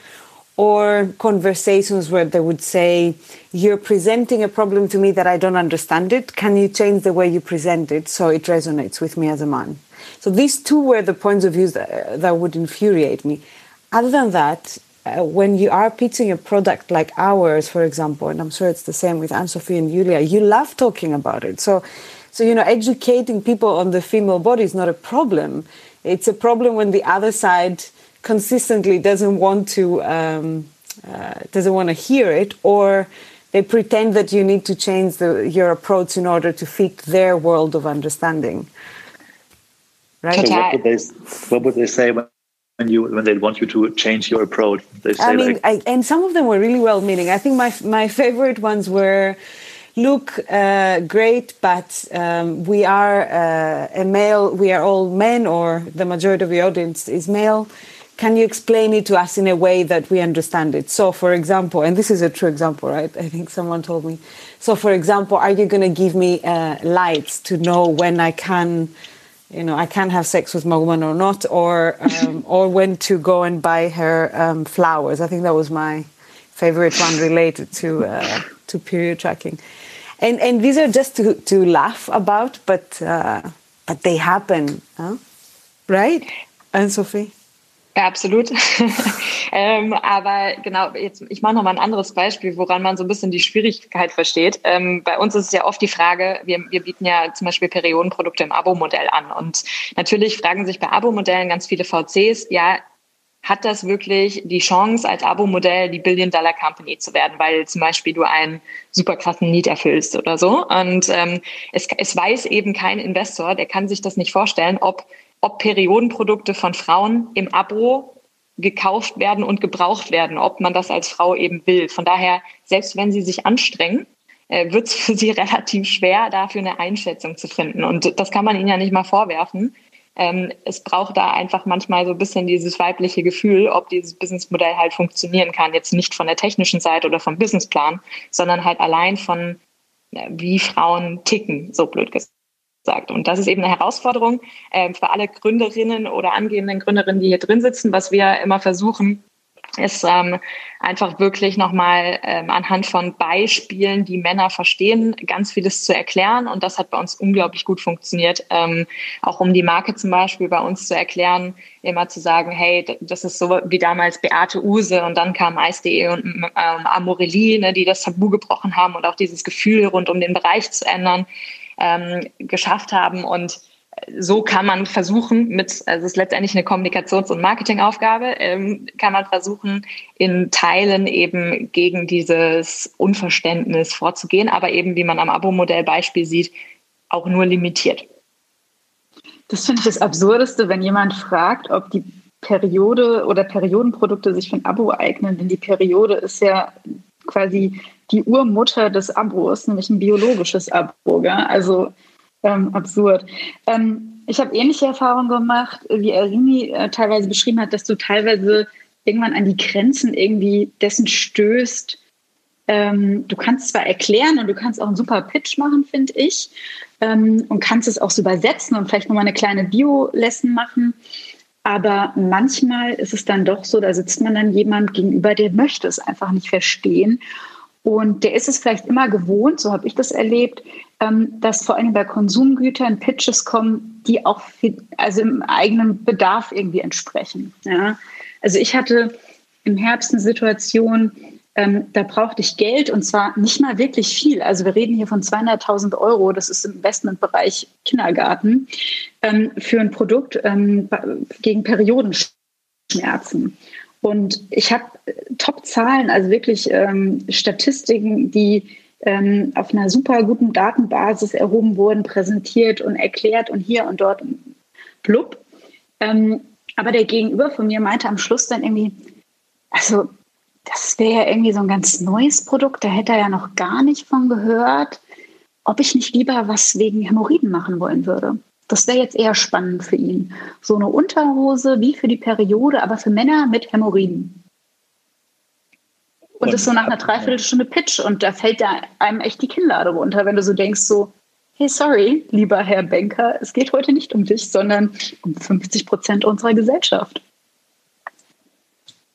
or conversations where they would say, You're presenting a problem to me that I don't understand it. Can you change the way you present it so it resonates with me as a man? So these two were the points of view that, that would infuriate me. Other than that, uh, when you are pitching a product like ours, for example, and I'm sure it's the same with Anne Sophie and Julia, you love talking about it. So, so you know, educating people on the female body is not a problem. It's a problem when the other side consistently doesn't want to um, uh, doesn't want to hear it, or they pretend that you need to change the, your approach in order to fit their world of understanding. Right? So what would they what would they say when? when you when they want you to change your approach they say i mean like, I, and some of them were really well meaning i think my my favorite ones were look uh, great but um, we are uh, a male we are all men or the majority of the audience is male can you explain it to us in a way that we understand it? So, for example, and this is a true example, right? I think someone told me. So, for example, are you going to give me uh, lights to know when I can, you know, I can have sex with my woman or not, or um, or when to go and buy her um, flowers? I think that was my favorite one related to uh, to period tracking, and and these are just to to laugh about, but uh, but they happen, huh? right? And Sophie. Absolut. ähm, aber genau, jetzt ich mache noch mal ein anderes Beispiel, woran man so ein bisschen die Schwierigkeit versteht. Ähm, bei uns ist es ja oft die Frage, wir, wir bieten ja zum Beispiel Periodenprodukte im Abo-Modell an. Und natürlich fragen sich bei Abo-Modellen ganz viele VCs, ja, hat das wirklich die Chance, als Abo-Modell die Billion-Dollar-Company zu werden, weil zum Beispiel du einen super krassen Need erfüllst oder so. Und ähm, es, es weiß eben kein Investor, der kann sich das nicht vorstellen, ob ob Periodenprodukte von Frauen im Abo gekauft werden und gebraucht werden, ob man das als Frau eben will. Von daher, selbst wenn sie sich anstrengen, äh, wird es für sie relativ schwer, dafür eine Einschätzung zu finden. Und das kann man ihnen ja nicht mal vorwerfen. Ähm, es braucht da einfach manchmal so ein bisschen dieses weibliche Gefühl, ob dieses Businessmodell halt funktionieren kann. Jetzt nicht von der technischen Seite oder vom Businessplan, sondern halt allein von, wie Frauen ticken, so blöd gesagt sagt. Und das ist eben eine Herausforderung äh, für alle Gründerinnen oder angehenden Gründerinnen, die hier drin sitzen. Was wir immer versuchen, ist ähm, einfach wirklich nochmal ähm, anhand von Beispielen, die Männer verstehen, ganz vieles zu erklären. Und das hat bei uns unglaublich gut funktioniert. Ähm, auch um die Marke zum Beispiel bei uns zu erklären, immer zu sagen, hey, das ist so wie damals Beate Use und dann kam Eis.de und ähm, ne, die das Tabu gebrochen haben und auch dieses Gefühl rund um den Bereich zu ändern ähm, geschafft haben. Und so kann man versuchen, mit, also es ist letztendlich eine Kommunikations- und Marketingaufgabe, ähm, kann man versuchen, in Teilen eben gegen dieses Unverständnis vorzugehen, aber eben, wie man am Abo-Modell Beispiel sieht, auch nur limitiert. Das finde ich das Absurdeste, wenn jemand fragt, ob die Periode oder Periodenprodukte sich für ein Abo eignen, denn die Periode ist ja quasi die Urmutter des Abos, nämlich ein biologisches Abo. Gell? Also ähm, absurd. Ähm, ich habe ähnliche Erfahrungen gemacht, wie Erini äh, teilweise beschrieben hat, dass du teilweise irgendwann an die Grenzen irgendwie dessen stößt. Ähm, du kannst zwar erklären und du kannst auch einen super Pitch machen, finde ich, ähm, und kannst es auch so übersetzen und vielleicht nochmal eine kleine Bio-Lesson machen. Aber manchmal ist es dann doch so, da sitzt man dann jemand gegenüber, der möchte es einfach nicht verstehen. Und der ist es vielleicht immer gewohnt, so habe ich das erlebt, ähm, dass vor allem bei Konsumgütern Pitches kommen, die auch viel, also im eigenen Bedarf irgendwie entsprechen. Ja? Also ich hatte im Herbst eine Situation, ähm, da brauchte ich Geld und zwar nicht mal wirklich viel. Also wir reden hier von 200.000 Euro, das ist im Investmentbereich Kindergarten, ähm, für ein Produkt ähm, gegen Periodenschmerzen. Und ich habe äh, Top-Zahlen, also wirklich ähm, Statistiken, die ähm, auf einer super guten Datenbasis erhoben wurden, präsentiert und erklärt und hier und dort blub. Ähm, aber der Gegenüber von mir meinte am Schluss dann irgendwie, also das wäre ja irgendwie so ein ganz neues Produkt, da hätte er ja noch gar nicht von gehört, ob ich nicht lieber was wegen Hämorrhoiden machen wollen würde. Das wäre jetzt eher spannend für ihn. So eine Unterhose wie für die Periode, aber für Männer mit Hämorrhoiden. Und, und das ist so nach einer Dreiviertelstunde Pitch und da fällt da einem echt die Kinnlade runter, wenn du so denkst, so, hey, sorry, lieber Herr Banker, es geht heute nicht um dich, sondern um 50 Prozent unserer Gesellschaft.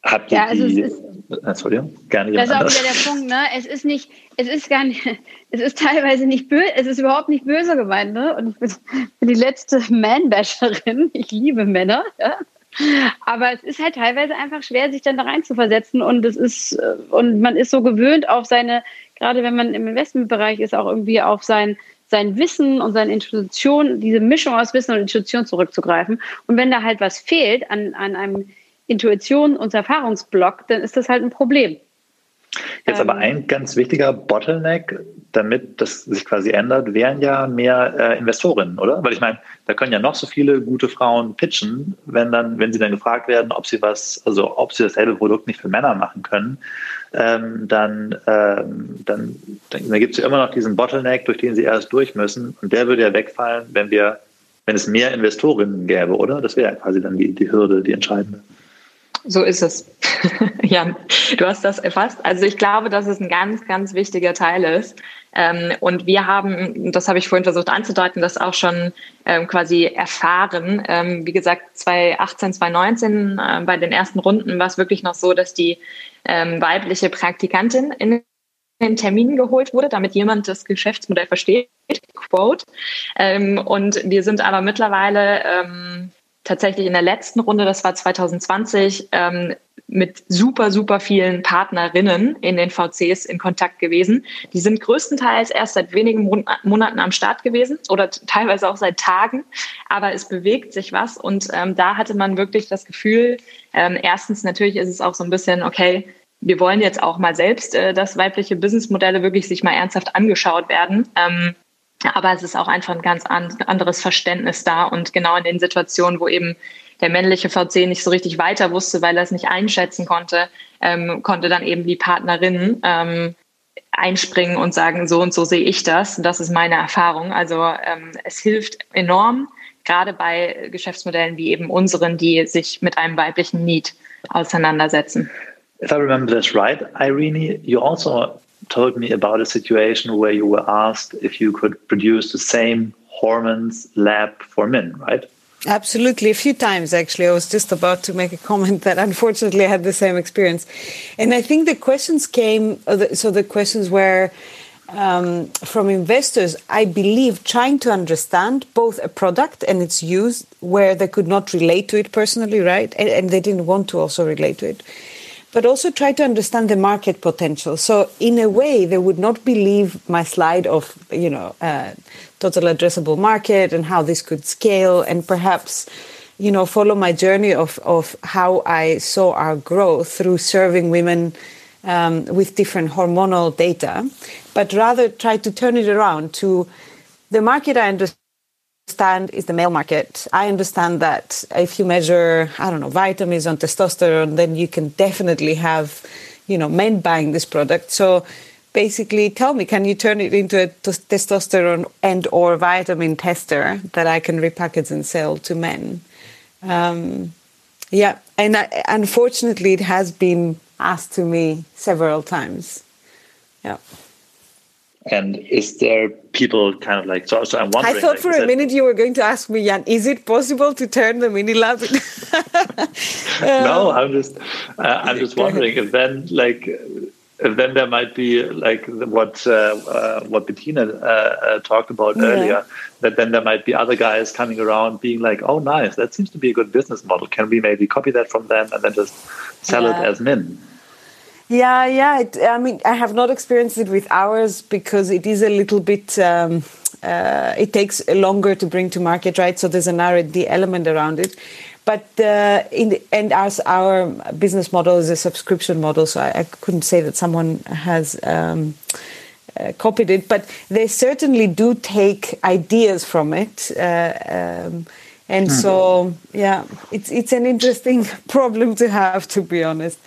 Habt ihr ja, also die, es ist, Entschuldigung, gerne Das ist auch wieder der Punkt, ne? Es ist nicht, es ist gar nicht, es ist teilweise nicht böse, es ist überhaupt nicht böse gemeint, ne? Und ich bin, bin die letzte Man-Basherin. Ich liebe Männer, ja? Aber es ist halt teilweise einfach schwer, sich dann da rein zu versetzen. Und es ist, äh, und man ist so gewöhnt auf seine, gerade wenn man im Investmentbereich ist, auch irgendwie auf sein, sein Wissen und seine Institution, diese Mischung aus Wissen und Institution zurückzugreifen. Und wenn da halt was fehlt an, an einem Intuition und Erfahrungsblock, dann ist das halt ein Problem. Jetzt aber ähm. ein ganz wichtiger Bottleneck, damit das sich quasi ändert, wären ja mehr äh, Investorinnen, oder? Weil ich meine, da können ja noch so viele gute Frauen pitchen, wenn dann, wenn sie dann gefragt werden, ob sie was, also ob sie dasselbe Produkt nicht für Männer machen können, ähm, dann, ähm, dann, dann, dann gibt es ja immer noch diesen Bottleneck, durch den sie erst durch müssen. Und der würde ja wegfallen, wenn wir, wenn es mehr Investorinnen gäbe, oder? Das wäre ja quasi dann die, die Hürde, die entscheidende. So ist es. Jan, du hast das erfasst. Also ich glaube, dass es ein ganz, ganz wichtiger Teil ist. Ähm, und wir haben, das habe ich vorhin versucht anzudeuten, das auch schon ähm, quasi erfahren. Ähm, wie gesagt, 2018, 2019 äh, bei den ersten Runden war es wirklich noch so, dass die weibliche Praktikantin in den Termin geholt wurde, damit jemand das Geschäftsmodell versteht. Quote. und wir sind aber mittlerweile tatsächlich in der letzten Runde, das war 2020, ähm, mit super, super vielen Partnerinnen in den VCs in Kontakt gewesen. Die sind größtenteils erst seit wenigen Monaten am Start gewesen oder teilweise auch seit Tagen, aber es bewegt sich was und ähm, da hatte man wirklich das Gefühl, ähm, erstens natürlich ist es auch so ein bisschen, okay, wir wollen jetzt auch mal selbst, äh, dass weibliche Businessmodelle wirklich sich mal ernsthaft angeschaut werden. Ähm, aber es ist auch einfach ein ganz anderes Verständnis da. Und genau in den Situationen, wo eben der männliche VC nicht so richtig weiter wusste, weil er es nicht einschätzen konnte, ähm, konnte dann eben die Partnerin ähm, einspringen und sagen, so und so sehe ich das. Das ist meine Erfahrung. Also ähm, es hilft enorm, gerade bei Geschäftsmodellen wie eben unseren, die sich mit einem weiblichen Need auseinandersetzen. If I remember this right, Irene, you also told me about a situation where you were asked if you could produce the same hormones lab for men, right? Absolutely, a few times actually. I was just about to make a comment that unfortunately I had the same experience. And I think the questions came, so the questions were um, from investors, I believe, trying to understand both a product and its use where they could not relate to it personally, right? And, and they didn't want to also relate to it but also try to understand the market potential. So in a way, they would not believe my slide of, you know, uh, total addressable market and how this could scale and perhaps, you know, follow my journey of, of how I saw our growth through serving women um, with different hormonal data, but rather try to turn it around to the market I understand understand is the male market. I understand that if you measure, I don't know, vitamins on testosterone, then you can definitely have, you know, men buying this product. So basically tell me, can you turn it into a testosterone and or vitamin tester that I can repackage and sell to men? Um, yeah, and I, unfortunately, it has been asked to me several times. Yeah. And is there people kind of like so? So I'm wondering. I thought like, for a minute you were going to ask me, Jan, is it possible to turn the mini lab? no, I'm just uh, I'm just wondering if then like if then there might be like what uh, uh, what Bettina uh, uh, talked about yeah. earlier. That then there might be other guys coming around being like, "Oh, nice, that seems to be a good business model. Can we maybe copy that from them and then just sell yeah. it as min?" Yeah, yeah. It, I mean, I have not experienced it with ours because it is a little bit. Um, uh, it takes longer to bring to market, right? So there's an R&D element around it. But uh, in the, and as our business model is a subscription model, so I, I couldn't say that someone has um, uh, copied it, but they certainly do take ideas from it. Uh, um, and mm. so, yeah, it's it's an interesting problem to have, to be honest.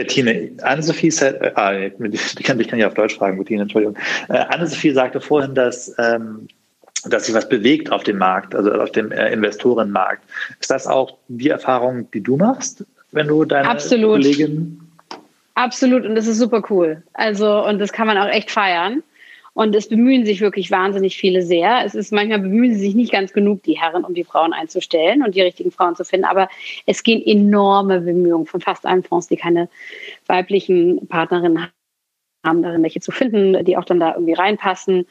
Bettine, Anne-Sophie, äh, ah, ich kann, ich kann ja auf Deutsch fragen, Bettine, Entschuldigung. Äh, Anne-Sophie sagte vorhin, dass, ähm, dass sich was bewegt auf dem Markt, also auf dem äh, Investorenmarkt. Ist das auch die Erfahrung, die du machst, wenn du deine Absolut. Kollegin Absolut, und das ist super cool. Also, und das kann man auch echt feiern. Und es bemühen sich wirklich wahnsinnig viele sehr. Es ist manchmal bemühen sie sich nicht ganz genug, die Herren um die Frauen einzustellen und die richtigen Frauen zu finden. Aber es gehen enorme Bemühungen von fast allen Fonds, die keine weiblichen Partnerinnen haben, darin welche zu finden, die auch dann da irgendwie reinpassen.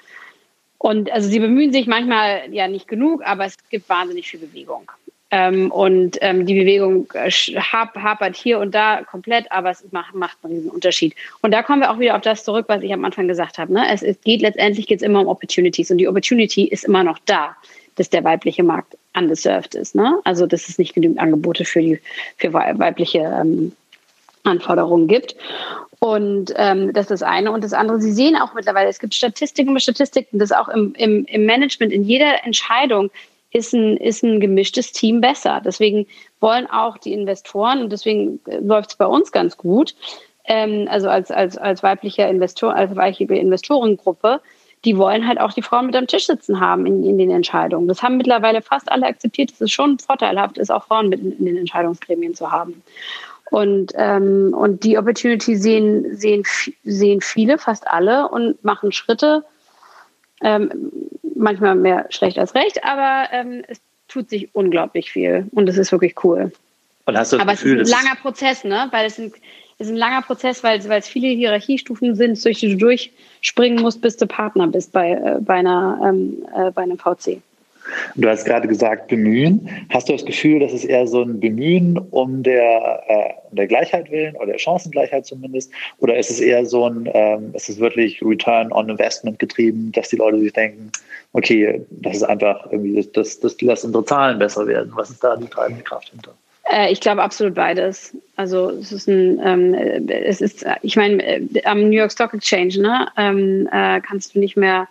Und also sie bemühen sich manchmal ja nicht genug, aber es gibt wahnsinnig viel Bewegung. Ähm, und ähm, die Bewegung äh, hapert hier und da komplett, aber es macht, macht einen Unterschied. Und da kommen wir auch wieder auf das zurück, was ich am Anfang gesagt habe. Ne? Es, es geht letztendlich geht's immer um Opportunities und die Opportunity ist immer noch da, dass der weibliche Markt undeserved ist. Ne? Also dass es nicht genügend Angebote für die für weibliche ähm, Anforderungen gibt. Und ähm, das ist das eine. Und das andere, Sie sehen auch mittlerweile, es gibt Statistiken über Statistiken, dass auch im, im, im Management, in jeder Entscheidung ist ein, ist ein gemischtes Team besser. Deswegen wollen auch die Investoren, und deswegen äh, läuft es bei uns ganz gut, ähm, also als, als, als weiblicher Investor, als weibliche Investorengruppe, die wollen halt auch die Frauen mit am Tisch sitzen haben in, in den Entscheidungen. Das haben mittlerweile fast alle akzeptiert, dass es schon vorteilhaft ist, auch Frauen mit in, in den Entscheidungsgremien zu haben. Und, ähm, und die Opportunity sehen, sehen, sehen viele, fast alle und machen Schritte. Ähm, manchmal mehr schlecht als recht, aber ähm, es tut sich unglaublich viel und es ist wirklich cool. Und hast du das aber Gefühl, es ist ein langer Prozess, ne? Weil es, ein, es ist ein langer Prozess, weil, weil es viele Hierarchiestufen sind, durch die du durchspringen musst, bis du Partner bist bei, äh, bei, einer, ähm, äh, bei einem VC. Du hast gerade gesagt, bemühen. Hast du das Gefühl, dass es eher so ein Bemühen um der, äh, der Gleichheit willen oder der Chancengleichheit zumindest? Oder ist es eher so ein, ähm, ist es wirklich Return on Investment getrieben, dass die Leute sich denken, okay, das ist einfach irgendwie, das, das, das unsere Zahlen besser werden. Was ist da die treibende Kraft hinter? Äh, ich glaube absolut beides. Also es ist ein, ähm, es ist, ich meine, äh, am New York Stock Exchange, ne, ähm, äh, kannst du nicht mehr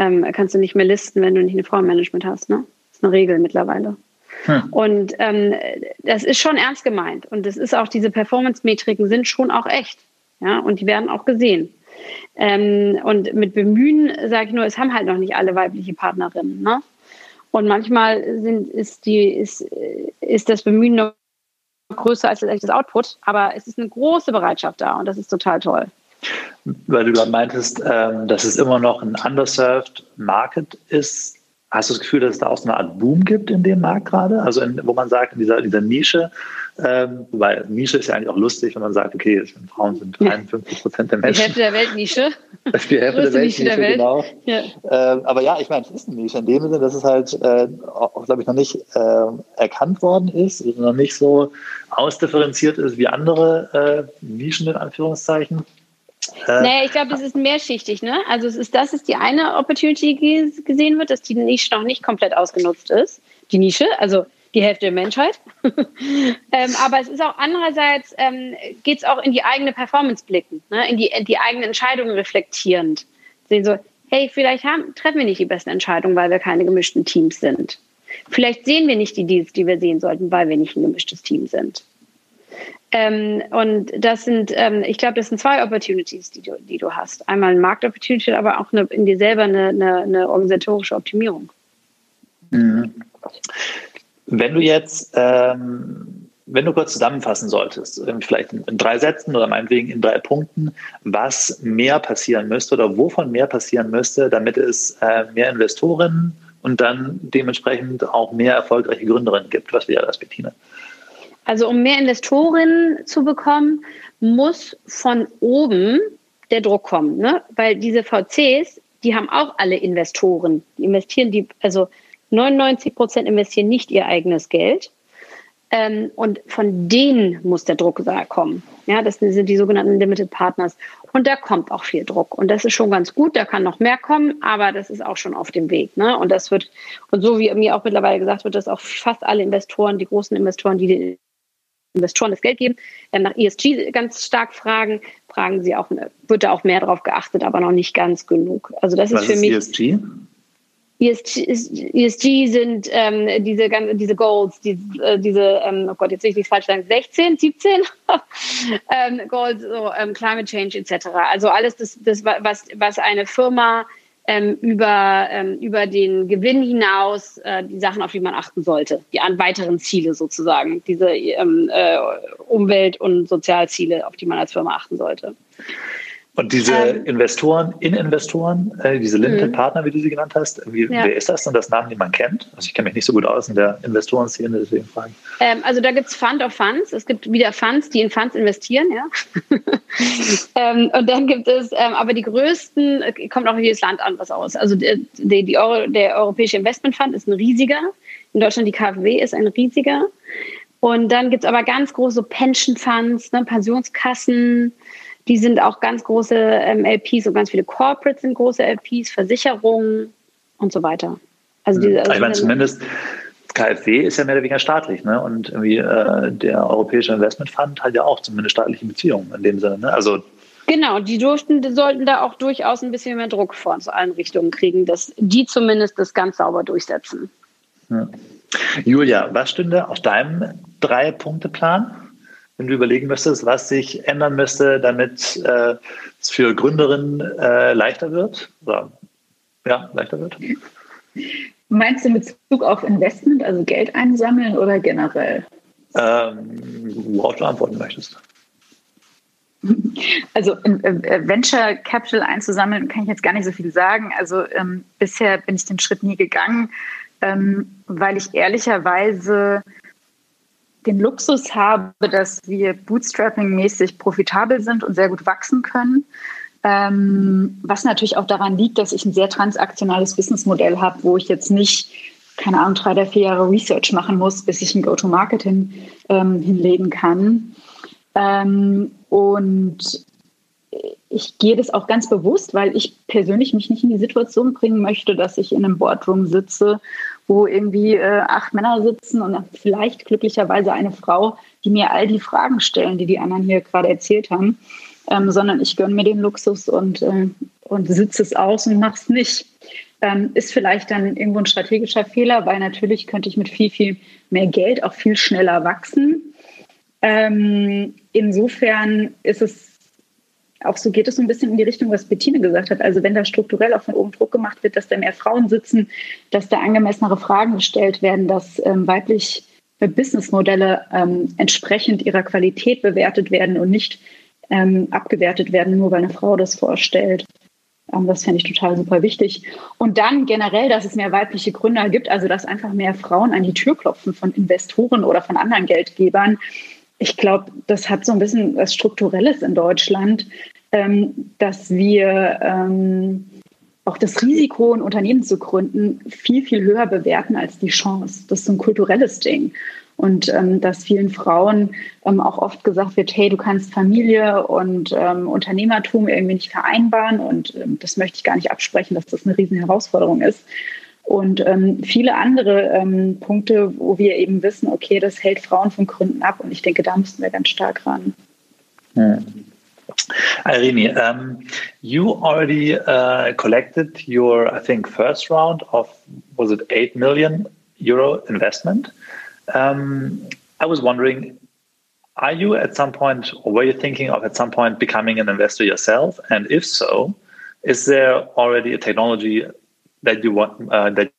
ähm, kannst du nicht mehr listen, wenn du nicht ein Frauenmanagement hast. Ne? Das ist eine Regel mittlerweile. Hm. Und ähm, das ist schon ernst gemeint. Und das ist auch, diese Performance-Metriken sind schon auch echt. Ja, und die werden auch gesehen. Ähm, und mit Bemühen sage ich nur, es haben halt noch nicht alle weibliche Partnerinnen. Ne? Und manchmal sind, ist, die, ist, ist das Bemühen noch größer als das Output, aber es ist eine große Bereitschaft da und das ist total toll. Weil du gerade meintest, ähm, dass es immer noch ein underserved Market ist. Hast du das Gefühl, dass es da auch so eine Art Boom gibt in dem Markt gerade? Also in, wo man sagt, in dieser, dieser Nische, ähm, wobei Nische ist ja eigentlich auch lustig, wenn man sagt, okay, Frauen sind 53 Prozent der Menschen. Die Hälfte der Weltnische. Die Hälfte der Weltnische, der Welt. genau. Ja. Ähm, aber ja, ich meine, es ist eine Nische in dem Sinne, dass es halt äh, auch, glaube ich, noch nicht äh, erkannt worden ist, also noch nicht so ausdifferenziert ist wie andere äh, Nischen in Anführungszeichen. Naja, ich glaube, das ist mehrschichtig. Ne? Also es ist, das ist die eine Opportunity, gesehen wird, dass die Nische noch nicht komplett ausgenutzt ist. Die Nische, also die Hälfte der Menschheit. ähm, aber es ist auch andererseits, ähm, geht es auch in die eigene Performance blicken, ne? in, die, in die eigenen Entscheidungen reflektierend. Sehen so, hey, vielleicht haben, treffen wir nicht die beste Entscheidung, weil wir keine gemischten Teams sind. Vielleicht sehen wir nicht die Deals, die wir sehen sollten, weil wir nicht ein gemischtes Team sind. Ähm, und das sind, ähm, ich glaube, das sind zwei Opportunities, die du, die du hast. Einmal eine Marktopportunity, aber auch eine, in dir selber eine, eine, eine organisatorische Optimierung. Mhm. Wenn du jetzt, ähm, wenn du kurz zusammenfassen solltest, vielleicht in, in, drei Sätzen oder meinetwegen in drei Punkten, was mehr passieren müsste oder wovon mehr passieren müsste, damit es äh, mehr Investoren und dann dementsprechend auch mehr erfolgreiche Gründerinnen gibt, was wäre das, Bettina? Also um mehr Investorinnen zu bekommen, muss von oben der Druck kommen, ne? weil diese VCs, die haben auch alle Investoren. Die investieren die, also 99 Prozent investieren nicht ihr eigenes Geld. Ähm, und von denen muss der Druck kommen. Ja, das sind die sogenannten Limited Partners. Und da kommt auch viel Druck. Und das ist schon ganz gut. Da kann noch mehr kommen, aber das ist auch schon auf dem Weg. Ne? Und das wird, und so wie mir auch mittlerweile gesagt wird, dass auch fast alle Investoren, die großen Investoren, die den Investoren das Geld geben, nach ESG ganz stark fragen, fragen sie auch, wird da auch mehr drauf geachtet, aber noch nicht ganz genug. Also das Was ist für ist mich. ESG? ESG, ESG sind ähm, diese, diese Goals, die, äh, diese, ähm, oh Gott, jetzt will ich nicht falsch sagen, 16, 17 ähm, Goals, so, ähm, Climate Change etc. Also alles, das, das was, was eine Firma ähm, über, ähm, über den Gewinn hinaus äh, die Sachen, auf die man achten sollte, die an weiteren Ziele sozusagen, diese ähm, äh, Umwelt- und Sozialziele, auf die man als Firma achten sollte. Und diese ähm, Investoren, In-Investoren, äh, diese Limited mhm. Partner, wie du sie genannt hast, wie, ja. wer ist das? Und das Namen, die man kennt? Also ich kenne mich nicht so gut aus in der Investorenszene, deswegen frage ich. Ähm, also da gibt es Fund of Funds. Es gibt wieder Funds, die in Funds investieren, ja. ähm, und dann gibt es, ähm, aber die größten, äh, kommt auch jedes Land anders aus. Also die, die, die Euro, der Europäische Investment Fund ist ein riesiger. In Deutschland die KfW ist ein riesiger. Und dann gibt es aber ganz große Pension Funds, ne, Pensionskassen, die sind auch ganz große ähm, LPs und ganz viele Corporates sind große LPs, Versicherungen und so weiter. Also, diese, also ich meine, zumindest KfW ist ja mehr oder weniger staatlich, ne? Und irgendwie äh, der Europäische Investment Fund hat ja auch zumindest staatliche Beziehungen in dem Sinne. Ne? Also Genau, die durften, die sollten da auch durchaus ein bisschen mehr Druck von aus allen Richtungen kriegen, dass die zumindest das ganz sauber durchsetzen. Ja. Julia, was stünde auf deinem Drei-Punkte-Plan? Wenn du überlegen müsstest, was sich ändern müsste, damit äh, es für Gründerinnen äh, leichter wird? Oder ja, leichter wird? Meinst du in Bezug auf Investment, also Geld einsammeln oder generell? Ähm, worauf du antworten möchtest. Also äh, Venture Capital einzusammeln, kann ich jetzt gar nicht so viel sagen. Also ähm, bisher bin ich den Schritt nie gegangen, ähm, weil ich ehrlicherweise den Luxus habe, dass wir bootstrapping-mäßig profitabel sind und sehr gut wachsen können. Ähm, was natürlich auch daran liegt, dass ich ein sehr transaktionales Businessmodell habe, wo ich jetzt nicht, keine Ahnung, drei oder vier Jahre Research machen muss, bis ich ein Go-to-Market hin, ähm, hinlegen kann. Ähm, und ich gehe das auch ganz bewusst, weil ich persönlich mich nicht in die Situation bringen möchte, dass ich in einem Boardroom sitze wo irgendwie äh, acht Männer sitzen und vielleicht glücklicherweise eine Frau, die mir all die Fragen stellen, die die anderen hier gerade erzählt haben, ähm, sondern ich gönne mir den Luxus und, äh, und sitze es aus und mache es nicht. Ähm, ist vielleicht dann irgendwo ein strategischer Fehler, weil natürlich könnte ich mit viel, viel mehr Geld auch viel schneller wachsen. Ähm, insofern ist es auch so geht es so ein bisschen in die Richtung, was Bettine gesagt hat. Also wenn da strukturell auch von oben Druck gemacht wird, dass da mehr Frauen sitzen, dass da angemessenere Fragen gestellt werden, dass ähm, weibliche Businessmodelle ähm, entsprechend ihrer Qualität bewertet werden und nicht ähm, abgewertet werden, nur weil eine Frau das vorstellt. Ähm, das fände ich total super wichtig. Und dann generell, dass es mehr weibliche Gründer gibt, also dass einfach mehr Frauen an die Tür klopfen von Investoren oder von anderen Geldgebern ich glaube, das hat so ein bisschen was Strukturelles in Deutschland, dass wir ähm, auch das Risiko, ein Unternehmen zu gründen, viel, viel höher bewerten als die Chance. Das ist so ein kulturelles Ding. Und ähm, dass vielen Frauen ähm, auch oft gesagt wird, hey, du kannst Familie und ähm, Unternehmertum irgendwie nicht vereinbaren. Und ähm, das möchte ich gar nicht absprechen, dass das eine riesen Herausforderung ist und ähm, viele andere ähm, Punkte, wo wir eben wissen, okay, das hält Frauen von Gründen ab und ich denke, da müssen wir ganz stark ran. Hm. Irene, um, you already uh, collected your, I think, first round of, was it 8 million euro investment? Um, I was wondering, are you at some point, or were you thinking of at some point becoming an investor yourself? And if so, is there already a technology that you want uh, that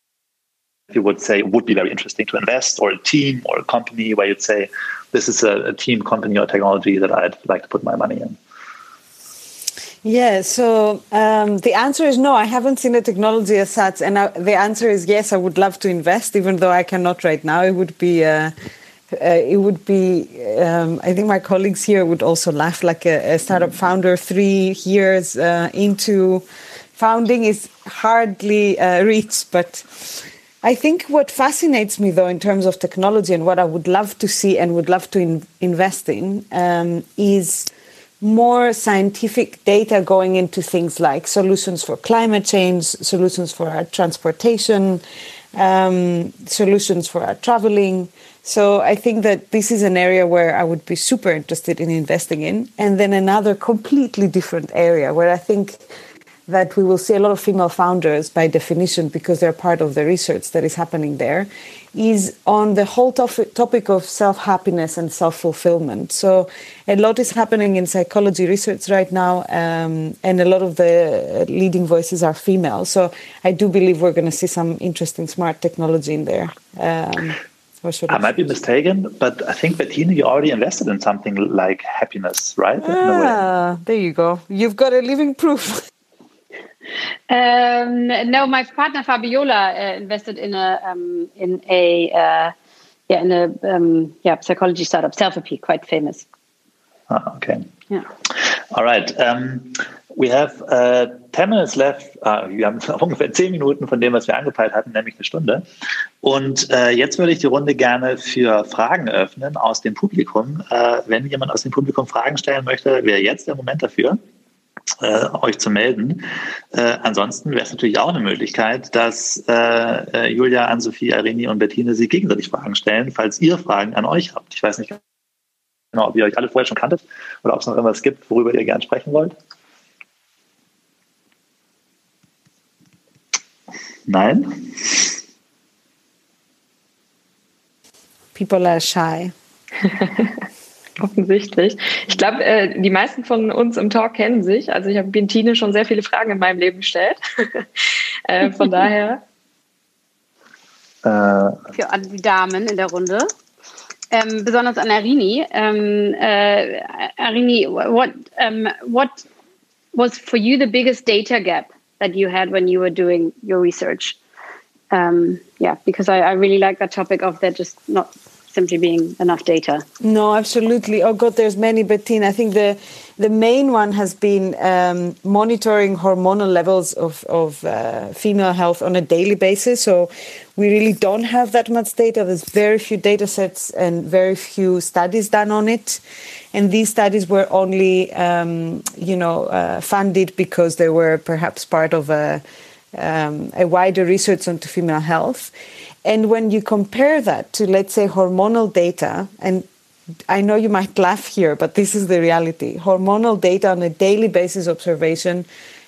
you would say would be very interesting to invest, or a team or a company where you'd say this is a, a team, company, or technology that I'd like to put my money in? Yeah, so um, the answer is no. I haven't seen a technology as such, and I, the answer is yes. I would love to invest, even though I cannot right now. It would be, uh, uh, it would be. Um, I think my colleagues here would also laugh. Like a, a startup founder, three years uh, into founding is hardly uh, reached, but I think what fascinates me, though, in terms of technology and what I would love to see and would love to in invest in, um, is more scientific data going into things like solutions for climate change, solutions for our transportation, um, solutions for our traveling. So I think that this is an area where I would be super interested in investing in. And then another completely different area where I think that we will see a lot of female founders by definition because they're part of the research that is happening there is on the whole topic of self-happiness and self-fulfillment so a lot is happening in psychology research right now um, and a lot of the leading voices are female so i do believe we're going to see some interesting smart technology in there um, I might be mistaken, but I think Bettina, you already invested in something like happiness, right? Ah, there you go. You've got a living proof. Um, no, my partner Fabiola uh, invested in a um, in a uh, yeah in a um, yeah psychology startup, Selfie, quite famous. Ah, okay. Yeah. All right. We have uh, 10 minutes left. Uh, wir haben ungefähr 10 Minuten von dem, was wir angepeilt hatten, nämlich eine Stunde. Und äh, jetzt würde ich die Runde gerne für Fragen öffnen aus dem Publikum. Äh, wenn jemand aus dem Publikum Fragen stellen möchte, wäre jetzt der Moment dafür äh, euch zu melden. Äh, ansonsten wäre es natürlich auch eine Möglichkeit, dass äh, äh, Julia, Ann-Sophie, Arini und Bettine sich gegenseitig Fragen stellen, falls ihr Fragen an euch habt. Ich weiß nicht genau, ob ihr euch alle vorher schon kanntet oder ob es noch irgendwas gibt, worüber ihr gerne sprechen wollt. Nein? People are shy. Offensichtlich. Ich glaube, äh, die meisten von uns im Talk kennen sich. Also ich habe Bintine schon sehr viele Fragen in meinem Leben gestellt. äh, von daher. Äh. Für die Damen in der Runde. Ähm, besonders an Arini. Ähm, äh, Arini, what, um, what was for you the biggest data gap that you had when you were doing your research? Um, yeah, because I, I really like that topic of there just not simply being enough data. No, absolutely. Oh God, there's many, but Bettina. I think the the main one has been um, monitoring hormonal levels of of uh, female health on a daily basis. So we really don't have that much data. There's very few data sets and very few studies done on it. And these studies were only, um, you know, uh, funded because they were perhaps part of a um, a wider research into female health. And when you compare that to, let's say, hormonal data, and I know you might laugh here, but this is the reality hormonal data on a daily basis observation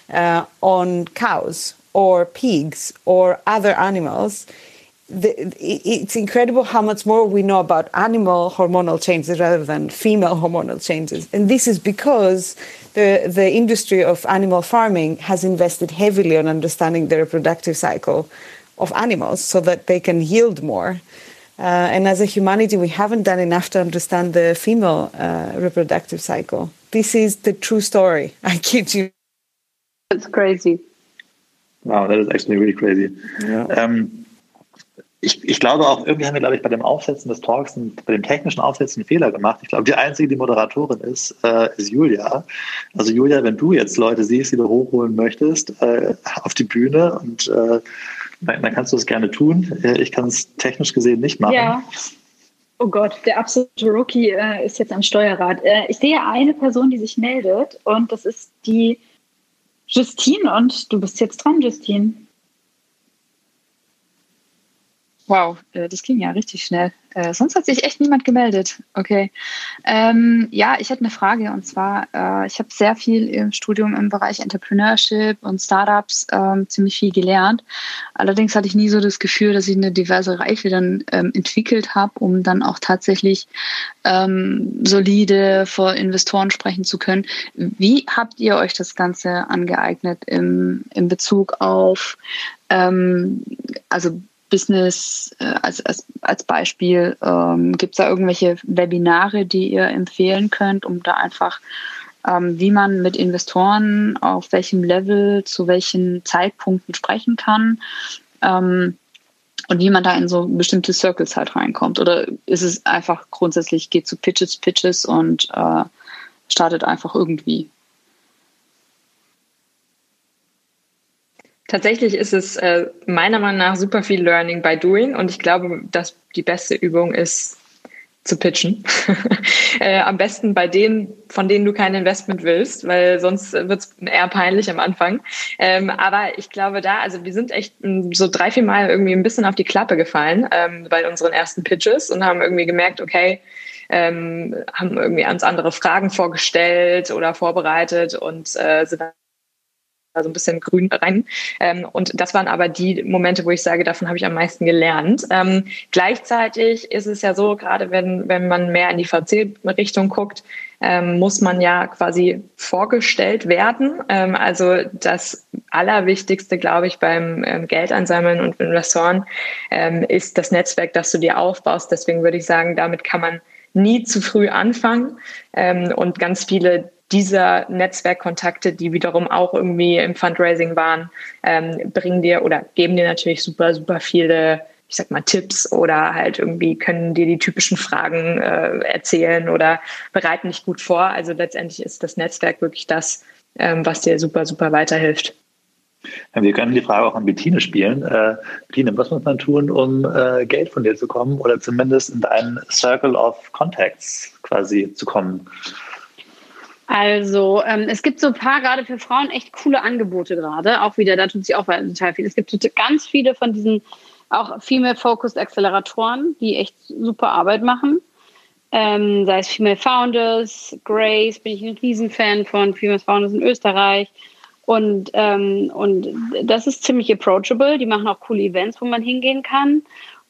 uh, on cows or pigs or other animals. The, it's incredible how much more we know about animal hormonal changes rather than female hormonal changes. And this is because the, the industry of animal farming has invested heavily on understanding the reproductive cycle of animals so that they can yield more. Uh, and as a humanity, we haven't done enough to understand the female uh, reproductive cycle. This is the true story. I kid you. That's crazy. Wow, that is actually really crazy. Yeah. Ähm, ich, ich, glaube auch, irgendwie haben wir, glaube ich, bei dem Aufsetzen des Talks, und bei dem technischen Aufsetzen einen Fehler gemacht. Ich glaube, die einzige, die Moderatorin ist, äh, ist Julia. Also Julia, wenn du jetzt Leute siehst, die du hochholen möchtest, äh, auf die Bühne und äh, dann, kannst du es gerne tun. Äh, ich kann es technisch gesehen nicht machen. Ja. Oh Gott, der absolute Rookie äh, ist jetzt am Steuerrad. Äh, ich sehe eine Person, die sich meldet und das ist die Justine und du bist jetzt dran, Justine. Wow, äh, das ging ja richtig schnell. Äh, sonst hat sich echt niemand gemeldet. Okay. Ähm, ja, ich hätte eine Frage und zwar, äh, ich habe sehr viel im Studium im Bereich Entrepreneurship und Startups ähm, ziemlich viel gelernt. Allerdings hatte ich nie so das Gefühl, dass ich eine diverse Reife dann ähm, entwickelt habe, um dann auch tatsächlich ähm, solide vor Investoren sprechen zu können. Wie habt ihr euch das Ganze angeeignet im, in Bezug auf ähm, also Business äh, als, als, als Beispiel? Ähm, Gibt es da irgendwelche Webinare, die ihr empfehlen könnt, um da einfach, ähm, wie man mit Investoren auf welchem Level zu welchen Zeitpunkten sprechen kann? Ähm, und wie man da in so bestimmte Circles halt reinkommt? Oder ist es einfach grundsätzlich, geht zu Pitches, Pitches und äh, startet einfach irgendwie? Tatsächlich ist es äh, meiner Meinung nach super viel Learning by Doing und ich glaube, dass die beste Übung ist, zu pitchen. äh, am besten bei denen, von denen du kein Investment willst, weil sonst wird es eher peinlich am Anfang. Ähm, aber ich glaube da, also wir sind echt mm, so drei, vier Mal irgendwie ein bisschen auf die Klappe gefallen ähm, bei unseren ersten Pitches und haben irgendwie gemerkt, okay, ähm, haben irgendwie ans andere Fragen vorgestellt oder vorbereitet und äh, sind so ein bisschen grün rein. Ähm, und das waren aber die Momente, wo ich sage, davon habe ich am meisten gelernt. Ähm, gleichzeitig ist es ja so, gerade wenn, wenn man mehr in die VC-Richtung guckt, ähm, muss man ja quasi vorgestellt werden. Ähm, also das Allerwichtigste, glaube ich, beim ähm, Geld einsammeln und Investoren ähm, ist das Netzwerk, das du dir aufbaust. Deswegen würde ich sagen, damit kann man nie zu früh anfangen. Ähm, und ganz viele dieser Netzwerkkontakte, die wiederum auch irgendwie im Fundraising waren, ähm, bringen dir oder geben dir natürlich super, super viele, ich sag mal, Tipps oder halt irgendwie können dir die typischen Fragen äh, erzählen oder bereiten dich gut vor. Also letztendlich ist das Netzwerk wirklich das, ähm, was dir super, super weiterhilft. Wir können die Frage auch an Bettine spielen. Äh, Bettine, was muss man tun, um äh, Geld von dir zu kommen oder zumindest in deinen Circle of Contacts quasi zu kommen? Also ähm, es gibt so ein paar gerade für Frauen echt coole Angebote gerade. Auch wieder, da tut sich auch total viel. Es gibt ganz viele von diesen auch Female-Focused Acceleratoren, die echt super Arbeit machen. Ähm, sei es Female Founders, Grace, bin ich ein Riesenfan von Female Founders in Österreich. Und, ähm, und das ist ziemlich approachable. Die machen auch coole Events, wo man hingehen kann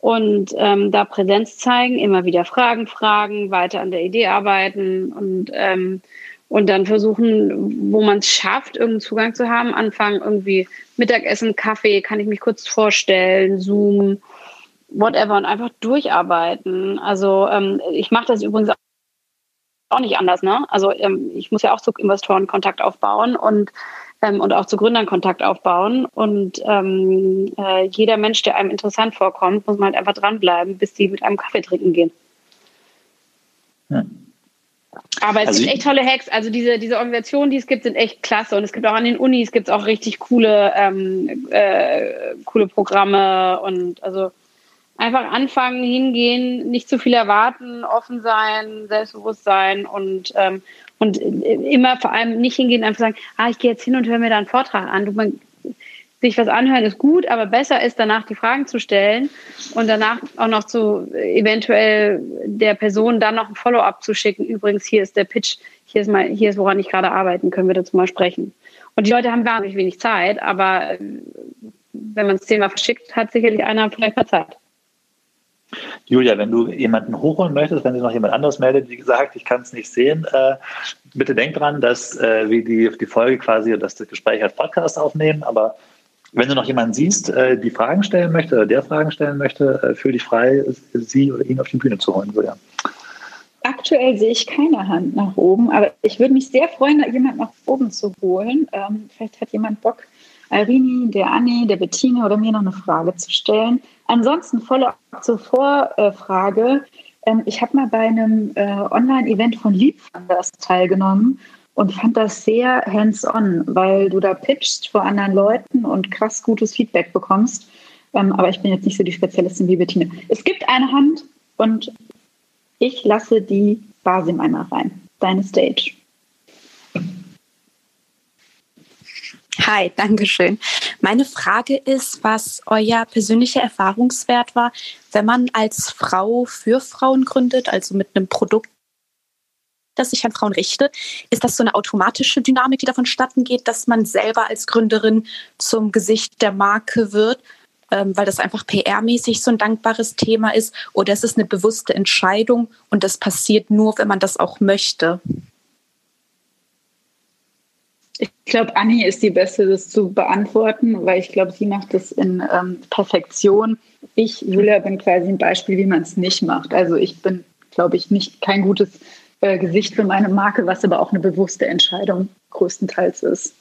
und ähm, da Präsenz zeigen, immer wieder Fragen fragen, weiter an der Idee arbeiten und ähm, und dann versuchen, wo man es schafft, irgendeinen Zugang zu haben, anfangen irgendwie Mittagessen, Kaffee, kann ich mich kurz vorstellen, Zoom, whatever und einfach durcharbeiten. Also ähm, ich mache das übrigens auch nicht anders, ne? Also ähm, ich muss ja auch zu Investoren Kontakt aufbauen und ähm, und auch zu Gründern Kontakt aufbauen. Und ähm, äh, jeder Mensch, der einem interessant vorkommt, muss man halt einfach dranbleiben, bis die mit einem Kaffee trinken gehen. Aber es also gibt echt tolle Hacks. Also diese, diese Organisationen, die es gibt, sind echt klasse. Und es gibt auch an den Unis gibt auch richtig coole, ähm, äh, coole Programme. Und also einfach anfangen, hingehen, nicht zu viel erwarten, offen sein, selbstbewusst sein und, ähm, und immer vor allem nicht hingehen, einfach sagen, ah, ich gehe jetzt hin und höre mir da einen Vortrag an. Du, man, sich was anhören ist gut, aber besser ist danach die Fragen zu stellen und danach auch noch zu eventuell der Person dann noch ein Follow-up zu schicken. Übrigens, hier ist der Pitch, hier ist mal, hier ist, woran ich gerade arbeiten, können wir dazu mal sprechen. Und die Leute haben wahnsinnig wenig Zeit, aber äh, wenn man es zehnmal verschickt, hat sicherlich einer vielleicht mal Zeit. Julia, wenn du jemanden hochholen möchtest, wenn sich noch jemand anderes meldet, wie gesagt, ich kann es nicht sehen, äh, bitte denk dran, dass äh, wir die, die Folge quasi, das Gespräch als Podcast aufnehmen, aber wenn du noch jemanden siehst, äh, die Fragen stellen möchte oder der Fragen stellen möchte, äh, fühl dich frei, sie oder ihn auf die Bühne zu holen, Julia. Aktuell sehe ich keine Hand nach oben, aber ich würde mich sehr freuen, da jemand nach oben zu holen. Ähm, vielleicht hat jemand Bock, Irini, der Anni, der Bettine oder mir noch eine Frage zu stellen. Ansonsten volle zur Vorfrage. Ähm, ich habe mal bei einem äh, Online-Event von Leadfunders teilgenommen und fand das sehr hands-on, weil du da pitchst vor anderen Leuten und krass gutes Feedback bekommst. Ähm, aber ich bin jetzt nicht so die Spezialistin wie Bettine. Es gibt eine Hand und ich lasse die Basim einmal rein. Deine Stage. Hi, danke schön. Meine Frage ist, was euer persönlicher Erfahrungswert war, wenn man als Frau für Frauen gründet, also mit einem Produkt, das sich an Frauen richtet, ist das so eine automatische Dynamik, die davon statten geht, dass man selber als Gründerin zum Gesicht der Marke wird, ähm, weil das einfach PR-mäßig so ein dankbares Thema ist? Oder ist es eine bewusste Entscheidung und das passiert nur, wenn man das auch möchte? Ich glaube, Anni ist die Beste, das zu beantworten, weil ich glaube, sie macht das in ähm, Perfektion. Ich, Julia, bin quasi ein Beispiel, wie man es nicht macht. Also ich bin, glaube ich, nicht kein gutes äh, Gesicht für meine Marke, was aber auch eine bewusste Entscheidung größtenteils ist.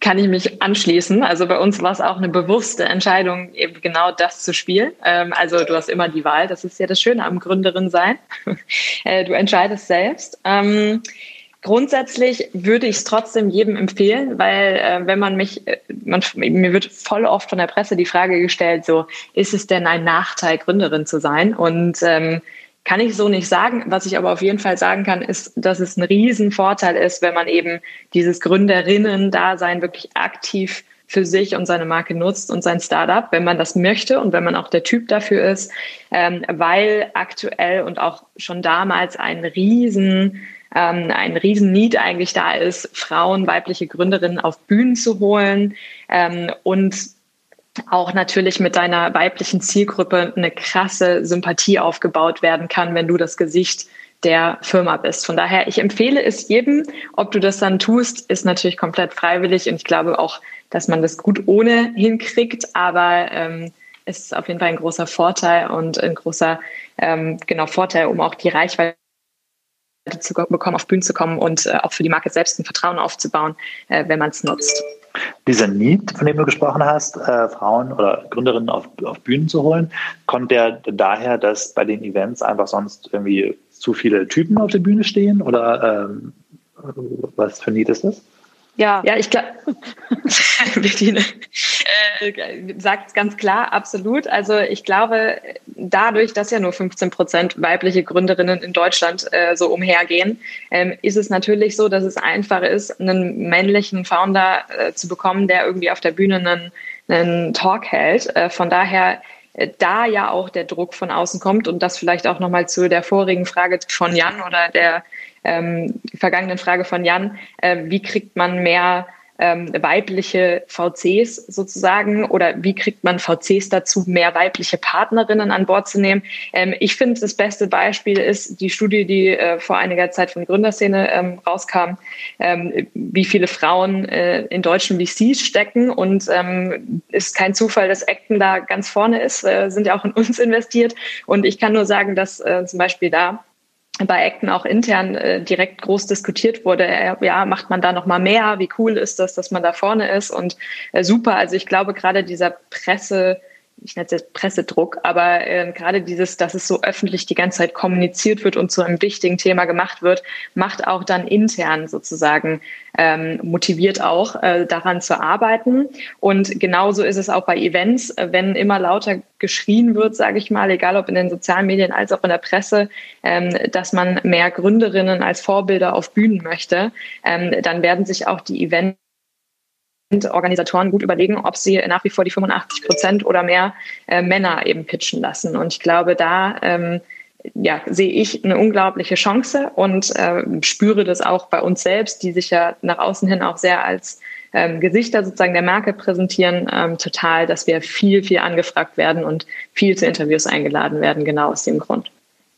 Kann ich mich anschließen. Also bei uns war es auch eine bewusste Entscheidung, eben genau das zu spielen. Ähm, also du hast immer die Wahl. Das ist ja das Schöne am Gründerin sein. äh, du entscheidest selbst. Ähm, Grundsätzlich würde ich es trotzdem jedem empfehlen, weil äh, wenn man mich, äh, man, mir wird voll oft von der Presse die Frage gestellt, so ist es denn ein Nachteil, Gründerin zu sein? Und ähm, kann ich so nicht sagen. Was ich aber auf jeden Fall sagen kann, ist, dass es ein Riesenvorteil ist, wenn man eben dieses Gründerinnen-Dasein wirklich aktiv für sich und seine Marke nutzt und sein Startup, wenn man das möchte und wenn man auch der Typ dafür ist, ähm, weil aktuell und auch schon damals ein riesen ähm, ein riesen Need eigentlich da ist, Frauen, weibliche Gründerinnen auf Bühnen zu holen ähm, und auch natürlich mit deiner weiblichen Zielgruppe eine krasse Sympathie aufgebaut werden kann, wenn du das Gesicht der Firma bist. Von daher, ich empfehle es jedem. Ob du das dann tust, ist natürlich komplett freiwillig und ich glaube auch, dass man das gut ohne hinkriegt, aber ähm, es ist auf jeden Fall ein großer Vorteil und ein großer ähm, genau Vorteil, um auch die Reichweite zu bekommen, auf Bühnen zu kommen und äh, auch für die Marke selbst ein Vertrauen aufzubauen, äh, wenn man es nutzt. Dieser Need, von dem du gesprochen hast, äh, Frauen oder Gründerinnen auf, auf Bühnen zu holen, kommt der daher, dass bei den Events einfach sonst irgendwie zu viele Typen auf der Bühne stehen? Oder ähm, was für ein Need ist das? Ja, ja, ich glaube, Bettina äh, sagt ganz klar, absolut. Also ich glaube, dadurch, dass ja nur 15 Prozent weibliche Gründerinnen in Deutschland äh, so umhergehen, ähm, ist es natürlich so, dass es einfach ist, einen männlichen Founder äh, zu bekommen, der irgendwie auf der Bühne einen, einen Talk hält. Äh, von daher äh, da ja auch der Druck von außen kommt und das vielleicht auch nochmal zu der vorigen Frage von Jan oder der ähm, vergangenen Frage von Jan, äh, wie kriegt man mehr ähm, weibliche VCs sozusagen? Oder wie kriegt man VCs dazu, mehr weibliche Partnerinnen an Bord zu nehmen? Ähm, ich finde, das beste Beispiel ist die Studie, die äh, vor einiger Zeit von Gründerszene ähm, rauskam, ähm, wie viele Frauen äh, in deutschen VCs stecken. Und ähm, ist kein Zufall, dass Acton da ganz vorne ist, äh, sind ja auch in uns investiert. Und ich kann nur sagen, dass äh, zum Beispiel da bei Acton auch intern äh, direkt groß diskutiert wurde, äh, ja, macht man da noch mal mehr? Wie cool ist das, dass man da vorne ist? Und äh, super, also ich glaube gerade dieser Presse ich nenne es jetzt Pressedruck, aber äh, gerade dieses, dass es so öffentlich die ganze Zeit kommuniziert wird und zu einem wichtigen Thema gemacht wird, macht auch dann intern sozusagen ähm, motiviert auch äh, daran zu arbeiten. Und genauso ist es auch bei Events, wenn immer lauter geschrien wird, sage ich mal, egal ob in den sozialen Medien als auch in der Presse, ähm, dass man mehr Gründerinnen als Vorbilder auf Bühnen möchte, ähm, dann werden sich auch die Events Organisatoren gut überlegen, ob sie nach wie vor die 85 Prozent oder mehr äh, Männer eben pitchen lassen. Und ich glaube, da ähm, ja, sehe ich eine unglaubliche Chance und äh, spüre das auch bei uns selbst, die sich ja nach außen hin auch sehr als ähm, Gesichter sozusagen der Marke präsentieren, ähm, total, dass wir viel, viel angefragt werden und viel zu Interviews eingeladen werden, genau aus dem Grund.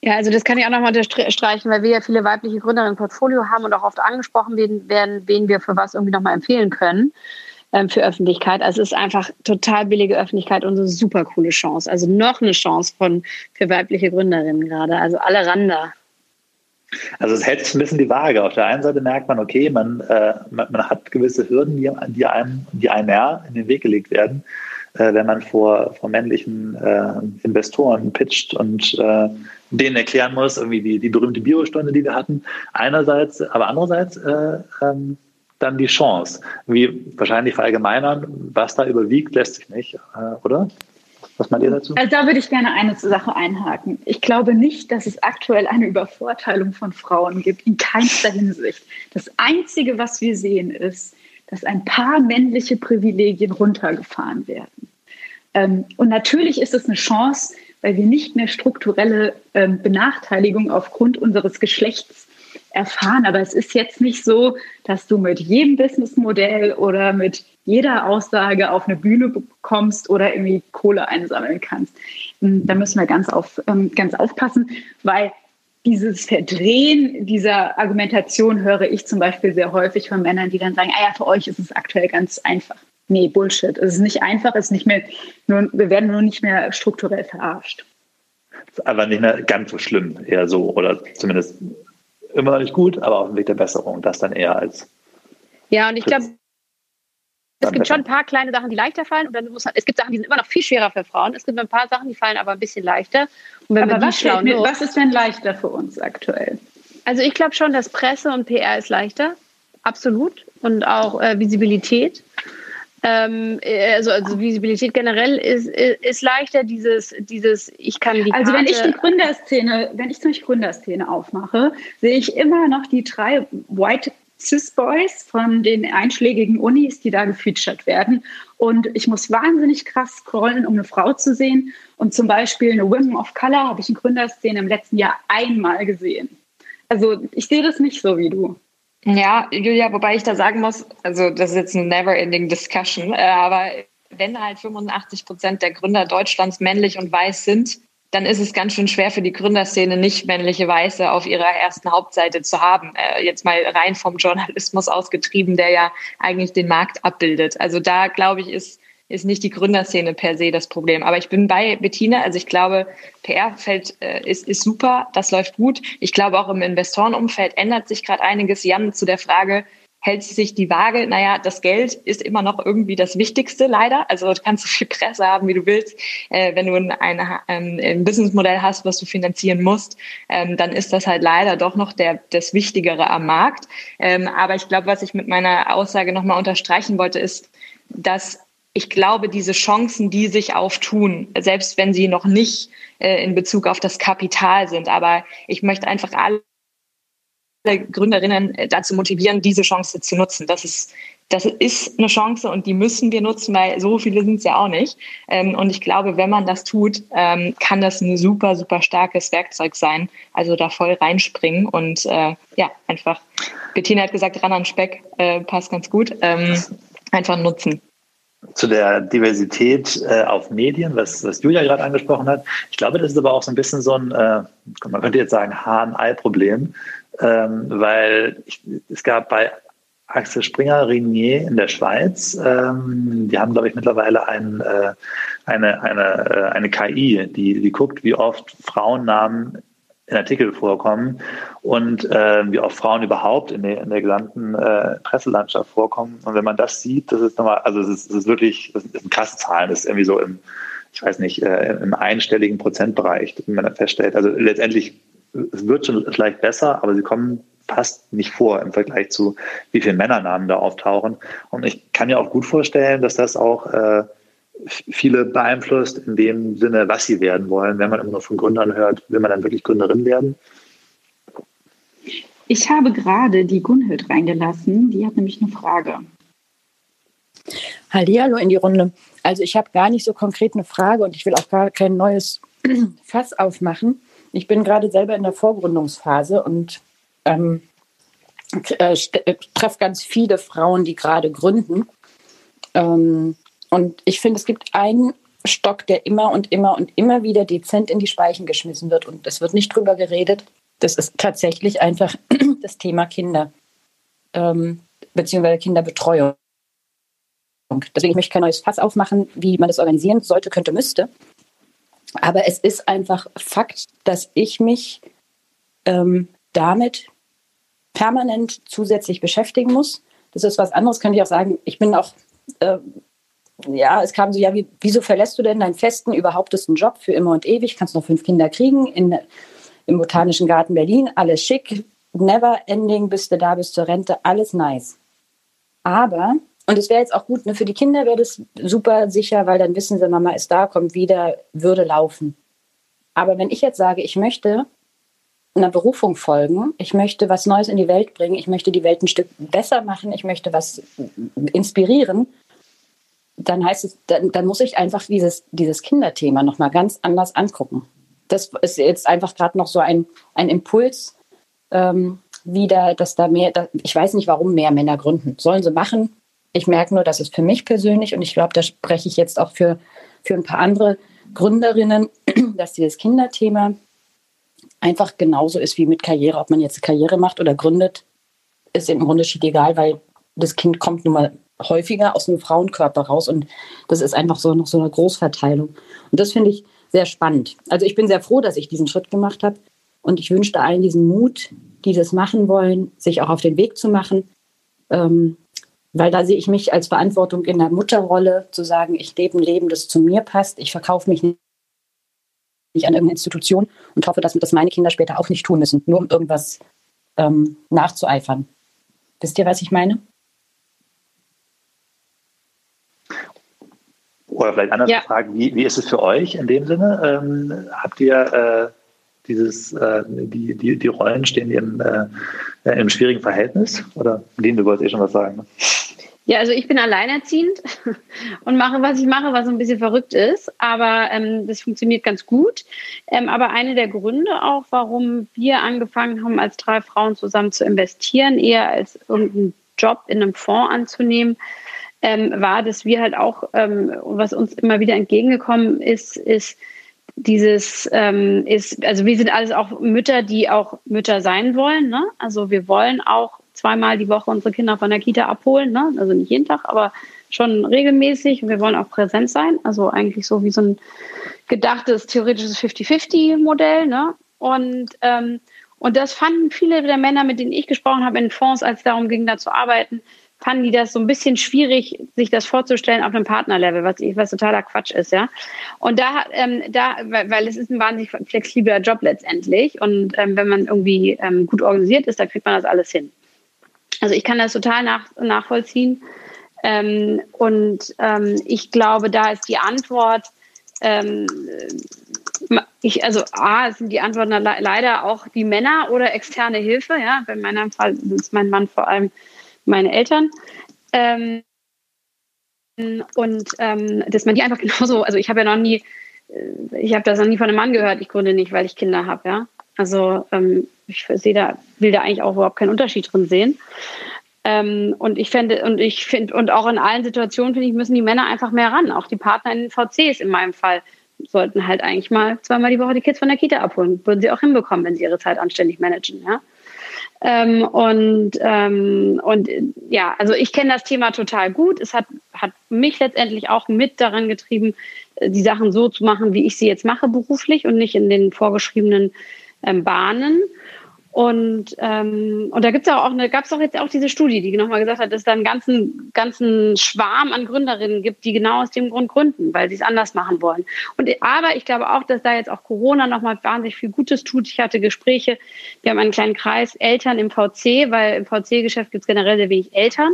Ja, also das kann ich auch nochmal unterstreichen, weil wir ja viele weibliche Gründerinnen im Portfolio haben und auch oft angesprochen werden, wen wir für was irgendwie nochmal empfehlen können ähm, für Öffentlichkeit. Also es ist einfach total billige Öffentlichkeit und so super coole Chance. Also noch eine Chance von, für weibliche Gründerinnen gerade. Also alle Randa. Also es hält sich ein bisschen die Waage. Auf der einen Seite merkt man, okay, man, äh, man, man, hat gewisse Hürden, die, die, einem, die einem mehr in den Weg gelegt werden äh, wenn man vor, vor männlichen äh, Investoren pitcht und äh, denen erklären muss, irgendwie die, die berühmte Biostunde, die wir hatten. Einerseits, aber andererseits äh, ähm, dann die Chance. Wie wahrscheinlich verallgemeinern, was da überwiegt, lässt sich nicht, äh, oder? Was meint ihr dazu? Also da würde ich gerne eine Sache einhaken. Ich glaube nicht, dass es aktuell eine Übervorteilung von Frauen gibt, in keinster Hinsicht. Das Einzige, was wir sehen, ist, dass ein paar männliche Privilegien runtergefahren werden. Ähm, und natürlich ist es eine Chance, weil wir nicht mehr strukturelle ähm, Benachteiligung aufgrund unseres Geschlechts erfahren. Aber es ist jetzt nicht so, dass du mit jedem Businessmodell oder mit jeder Aussage auf eine Bühne bekommst oder irgendwie Kohle einsammeln kannst. Hm, da müssen wir ganz, auf, ähm, ganz aufpassen, weil dieses Verdrehen dieser Argumentation höre ich zum Beispiel sehr häufig von Männern, die dann sagen, ah ja, für euch ist es aktuell ganz einfach. Nee, Bullshit. Es ist nicht einfach, es ist nicht mehr, nur, wir werden nur nicht mehr strukturell verarscht. Aber nicht mehr ganz so schlimm, eher so, oder zumindest immer noch nicht gut, aber auf dem Weg der Besserung. Das dann eher als. Ja, und ich glaube, es gibt schon ein paar kleine Sachen, die leichter fallen. Und dann muss man, es gibt Sachen, die sind immer noch viel schwerer für Frauen. Es gibt ein paar Sachen, die fallen aber ein bisschen leichter. aber was, schauen, mir, was ist denn leichter für uns aktuell? Also ich glaube schon, dass Presse und PR ist leichter, absolut. Und auch äh, Visibilität. Ähm, äh, also, also Visibilität generell ist, ist leichter, dieses, dieses, ich kann die Also wenn ich die Gründerszene, wenn ich zum Beispiel Gründerszene aufmache, sehe ich immer noch die drei White Cis-Boys von den einschlägigen Unis, die da gefeatured werden. Und ich muss wahnsinnig krass scrollen, um eine Frau zu sehen. Und zum Beispiel eine Women of Color habe ich in Gründerszene im letzten Jahr einmal gesehen. Also ich sehe das nicht so wie du. Ja, Julia, wobei ich da sagen muss, also das ist jetzt eine never-ending Discussion, äh, aber wenn halt 85 Prozent der Gründer Deutschlands männlich und weiß sind, dann ist es ganz schön schwer für die Gründerszene, nicht männliche Weiße auf ihrer ersten Hauptseite zu haben. Äh, jetzt mal rein vom Journalismus ausgetrieben, der ja eigentlich den Markt abbildet. Also da, glaube ich, ist, ist nicht die Gründerszene per se das Problem. Aber ich bin bei Bettina. Also ich glaube, PR-Feld äh, ist, ist super, das läuft gut. Ich glaube, auch im Investorenumfeld ändert sich gerade einiges. Jan, zu der Frage, hält sich die Waage. Naja, das Geld ist immer noch irgendwie das Wichtigste, leider. Also du kannst so viel Presse haben, wie du willst. Äh, wenn du ein, eine, ähm, ein Businessmodell hast, was du finanzieren musst, ähm, dann ist das halt leider doch noch der, das Wichtigere am Markt. Ähm, aber ich glaube, was ich mit meiner Aussage nochmal unterstreichen wollte, ist, dass ich glaube, diese Chancen, die sich auftun, selbst wenn sie noch nicht äh, in Bezug auf das Kapital sind, aber ich möchte einfach alle Gründerinnen äh, dazu motivieren, diese Chance zu nutzen. Das ist, das ist eine Chance und die müssen wir nutzen, weil so viele sind es ja auch nicht. Ähm, und ich glaube, wenn man das tut, ähm, kann das ein super, super starkes Werkzeug sein. Also da voll reinspringen und äh, ja, einfach, Bettina hat gesagt, ran an Speck, passt ganz gut. Ähm, einfach nutzen zu der Diversität äh, auf Medien, was, was Julia gerade angesprochen hat. Ich glaube, das ist aber auch so ein bisschen so ein, äh, man könnte jetzt sagen, Hahn-Ei-Problem ähm, weil ich, es gab bei Axel Springer Renier in der Schweiz, ähm, die haben, glaube ich, mittlerweile ein, äh, eine, eine, äh, eine KI, die, die guckt, wie oft Frauennamen in Artikeln vorkommen und äh, wie oft Frauen überhaupt in der, in der gesamten äh, Presselandschaft vorkommen. Und wenn man das sieht, das ist nochmal, also es ist, ist wirklich, das sind krasse Zahlen, das ist irgendwie so im, ich weiß nicht, äh, im einstelligen Prozentbereich, wenn man das feststellt. Also letztendlich es wird schon vielleicht besser, aber sie kommen fast nicht vor im Vergleich zu, wie viele Männernamen da auftauchen. Und ich kann mir auch gut vorstellen, dass das auch äh, viele beeinflusst in dem Sinne, was sie werden wollen. Wenn man immer nur von Gründern hört, will man dann wirklich Gründerin werden? Ich habe gerade die Gunhild reingelassen. Die hat nämlich eine Frage. Hallihallo in die Runde. Also ich habe gar nicht so konkret eine Frage und ich will auch gar kein neues Fass aufmachen. Ich bin gerade selber in der Vorgründungsphase und ähm, äh, äh, treffe ganz viele Frauen, die gerade gründen. Ähm, und ich finde, es gibt einen Stock, der immer und immer und immer wieder dezent in die Speichen geschmissen wird. Und es wird nicht drüber geredet. Das ist tatsächlich einfach das Thema Kinder, ähm, beziehungsweise Kinderbetreuung. Deswegen möchte ich kein neues Fass aufmachen, wie man das organisieren sollte, könnte, müsste. Aber es ist einfach Fakt, dass ich mich ähm, damit permanent zusätzlich beschäftigen muss. Das ist was anderes, könnte ich auch sagen. Ich bin auch, äh, ja, es kam so, ja, wie, wieso verlässt du denn deinen festen, überhaupt ist ein Job für immer und ewig? Kannst noch fünf Kinder kriegen in, im Botanischen Garten Berlin, alles schick, never ending, bist du da bis zur Rente, alles nice. Aber und es wäre jetzt auch gut, ne, für die Kinder wäre das super sicher, weil dann wissen sie, Mama ist da, kommt wieder, würde laufen. Aber wenn ich jetzt sage, ich möchte einer Berufung folgen, ich möchte was Neues in die Welt bringen, ich möchte die Welt ein Stück besser machen, ich möchte was inspirieren, dann heißt es, dann, dann muss ich einfach dieses, dieses Kinderthema nochmal ganz anders angucken. Das ist jetzt einfach gerade noch so ein, ein Impuls, ähm, wieder, dass da mehr, da, ich weiß nicht, warum mehr Männer gründen. Sollen sie machen, ich merke nur, dass es für mich persönlich, und ich glaube, da spreche ich jetzt auch für, für ein paar andere Gründerinnen, dass dieses Kinderthema einfach genauso ist wie mit Karriere. Ob man jetzt Karriere macht oder gründet, ist im Unterschied egal, weil das Kind kommt nun mal häufiger aus dem Frauenkörper raus und das ist einfach so noch so eine Großverteilung. Und das finde ich sehr spannend. Also ich bin sehr froh, dass ich diesen Schritt gemacht habe und ich wünsche allen diesen Mut, die das machen wollen, sich auch auf den Weg zu machen. Ähm, weil da sehe ich mich als Verantwortung in der Mutterrolle, zu sagen, ich lebe ein Leben, das zu mir passt. Ich verkaufe mich nicht an irgendeine Institution und hoffe, dass das meine Kinder später auch nicht tun müssen, nur um irgendwas ähm, nachzueifern. Wisst ihr, was ich meine? Oder vielleicht anders ja. gefragt, wie, wie ist es für euch in dem Sinne? Ähm, habt ihr äh, dieses, äh, die, die, die Rollen stehen im, äh, im schwierigen Verhältnis? Oder Lien, du wolltest eh schon was sagen. Ne? Ja, also ich bin alleinerziehend und mache, was ich mache, was ein bisschen verrückt ist, aber ähm, das funktioniert ganz gut. Ähm, aber eine der Gründe auch, warum wir angefangen haben, als drei Frauen zusammen zu investieren, eher als irgendeinen Job in einem Fonds anzunehmen, ähm, war, dass wir halt auch, ähm, was uns immer wieder entgegengekommen ist, ist dieses, ähm, ist, also wir sind alles auch Mütter, die auch Mütter sein wollen. Ne? Also wir wollen auch zweimal die Woche unsere Kinder von der Kita abholen. Ne? Also nicht jeden Tag, aber schon regelmäßig. Wir wollen auch präsent sein. Also eigentlich so wie so ein gedachtes, theoretisches 50-50-Modell. Ne? Und, ähm, und das fanden viele der Männer, mit denen ich gesprochen habe in Fonds, als es darum ging, da zu arbeiten, fanden die das so ein bisschen schwierig, sich das vorzustellen auf einem Partnerlevel, was, was totaler Quatsch ist, ja. Und da, ähm, da, weil, es ist ein wahnsinnig flexibler Job letztendlich und ähm, wenn man irgendwie ähm, gut organisiert ist, dann kriegt man das alles hin. Also ich kann das total nach, nachvollziehen. Ähm, und ähm, ich glaube, da ist die Antwort, ähm, ich, also A, sind die Antworten leider auch die Männer oder externe Hilfe. Ja, bei meinem Fall ist mein Mann vor allem meine Eltern. Ähm, und ähm, dass man die einfach genauso, also ich habe ja noch nie, äh, ich habe das noch nie von einem Mann gehört, ich gründe nicht, weil ich Kinder habe, ja. Also ähm, ich sehe da, will da eigentlich auch überhaupt keinen Unterschied drin sehen. Ähm, und ich finde, und ich finde, und auch in allen Situationen, finde ich, müssen die Männer einfach mehr ran. Auch die Partner in den VCs in meinem Fall sollten halt eigentlich mal zweimal die Woche die Kids von der Kita abholen. Würden sie auch hinbekommen, wenn sie ihre Zeit anständig managen, ja. Ähm, und, ähm, und ja, also ich kenne das Thema total gut. Es hat, hat mich letztendlich auch mit daran getrieben, die Sachen so zu machen, wie ich sie jetzt mache beruflich und nicht in den vorgeschriebenen ähm, Bahnen. Und, ähm, und da gibt's auch, auch eine, gab es auch jetzt auch diese Studie, die nochmal gesagt hat, dass es da einen ganzen, ganzen Schwarm an Gründerinnen gibt, die genau aus dem Grund gründen, weil sie es anders machen wollen. Und aber ich glaube auch, dass da jetzt auch Corona nochmal wahnsinnig viel Gutes tut. Ich hatte Gespräche, wir haben einen kleinen Kreis Eltern im VC, weil im VC-Geschäft gibt es generell sehr wenig Eltern.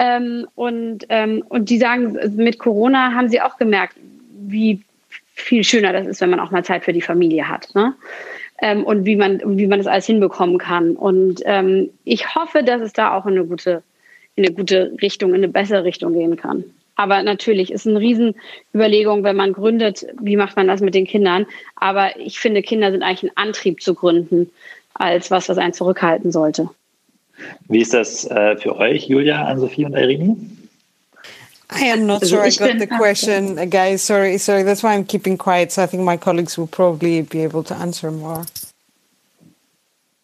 Ähm, und, ähm, und die sagen, mit Corona haben sie auch gemerkt, wie viel schöner das ist, wenn man auch mal Zeit für die Familie hat. Ne? Ähm, und wie man, wie man das alles hinbekommen kann. Und ähm, ich hoffe, dass es da auch in eine gute, in eine gute Richtung, in eine bessere Richtung gehen kann. Aber natürlich ist eine Riesenüberlegung, wenn man gründet, wie macht man das mit den Kindern. Aber ich finde, Kinder sind eigentlich ein Antrieb zu gründen, als was, was einen zurückhalten sollte. Wie ist das äh, für euch, Julia, Ann-Sophie und Irini? I am not sure I got the question, uh, guys. Sorry, sorry. That's why I'm keeping quiet. So I think my colleagues will probably be able to answer more.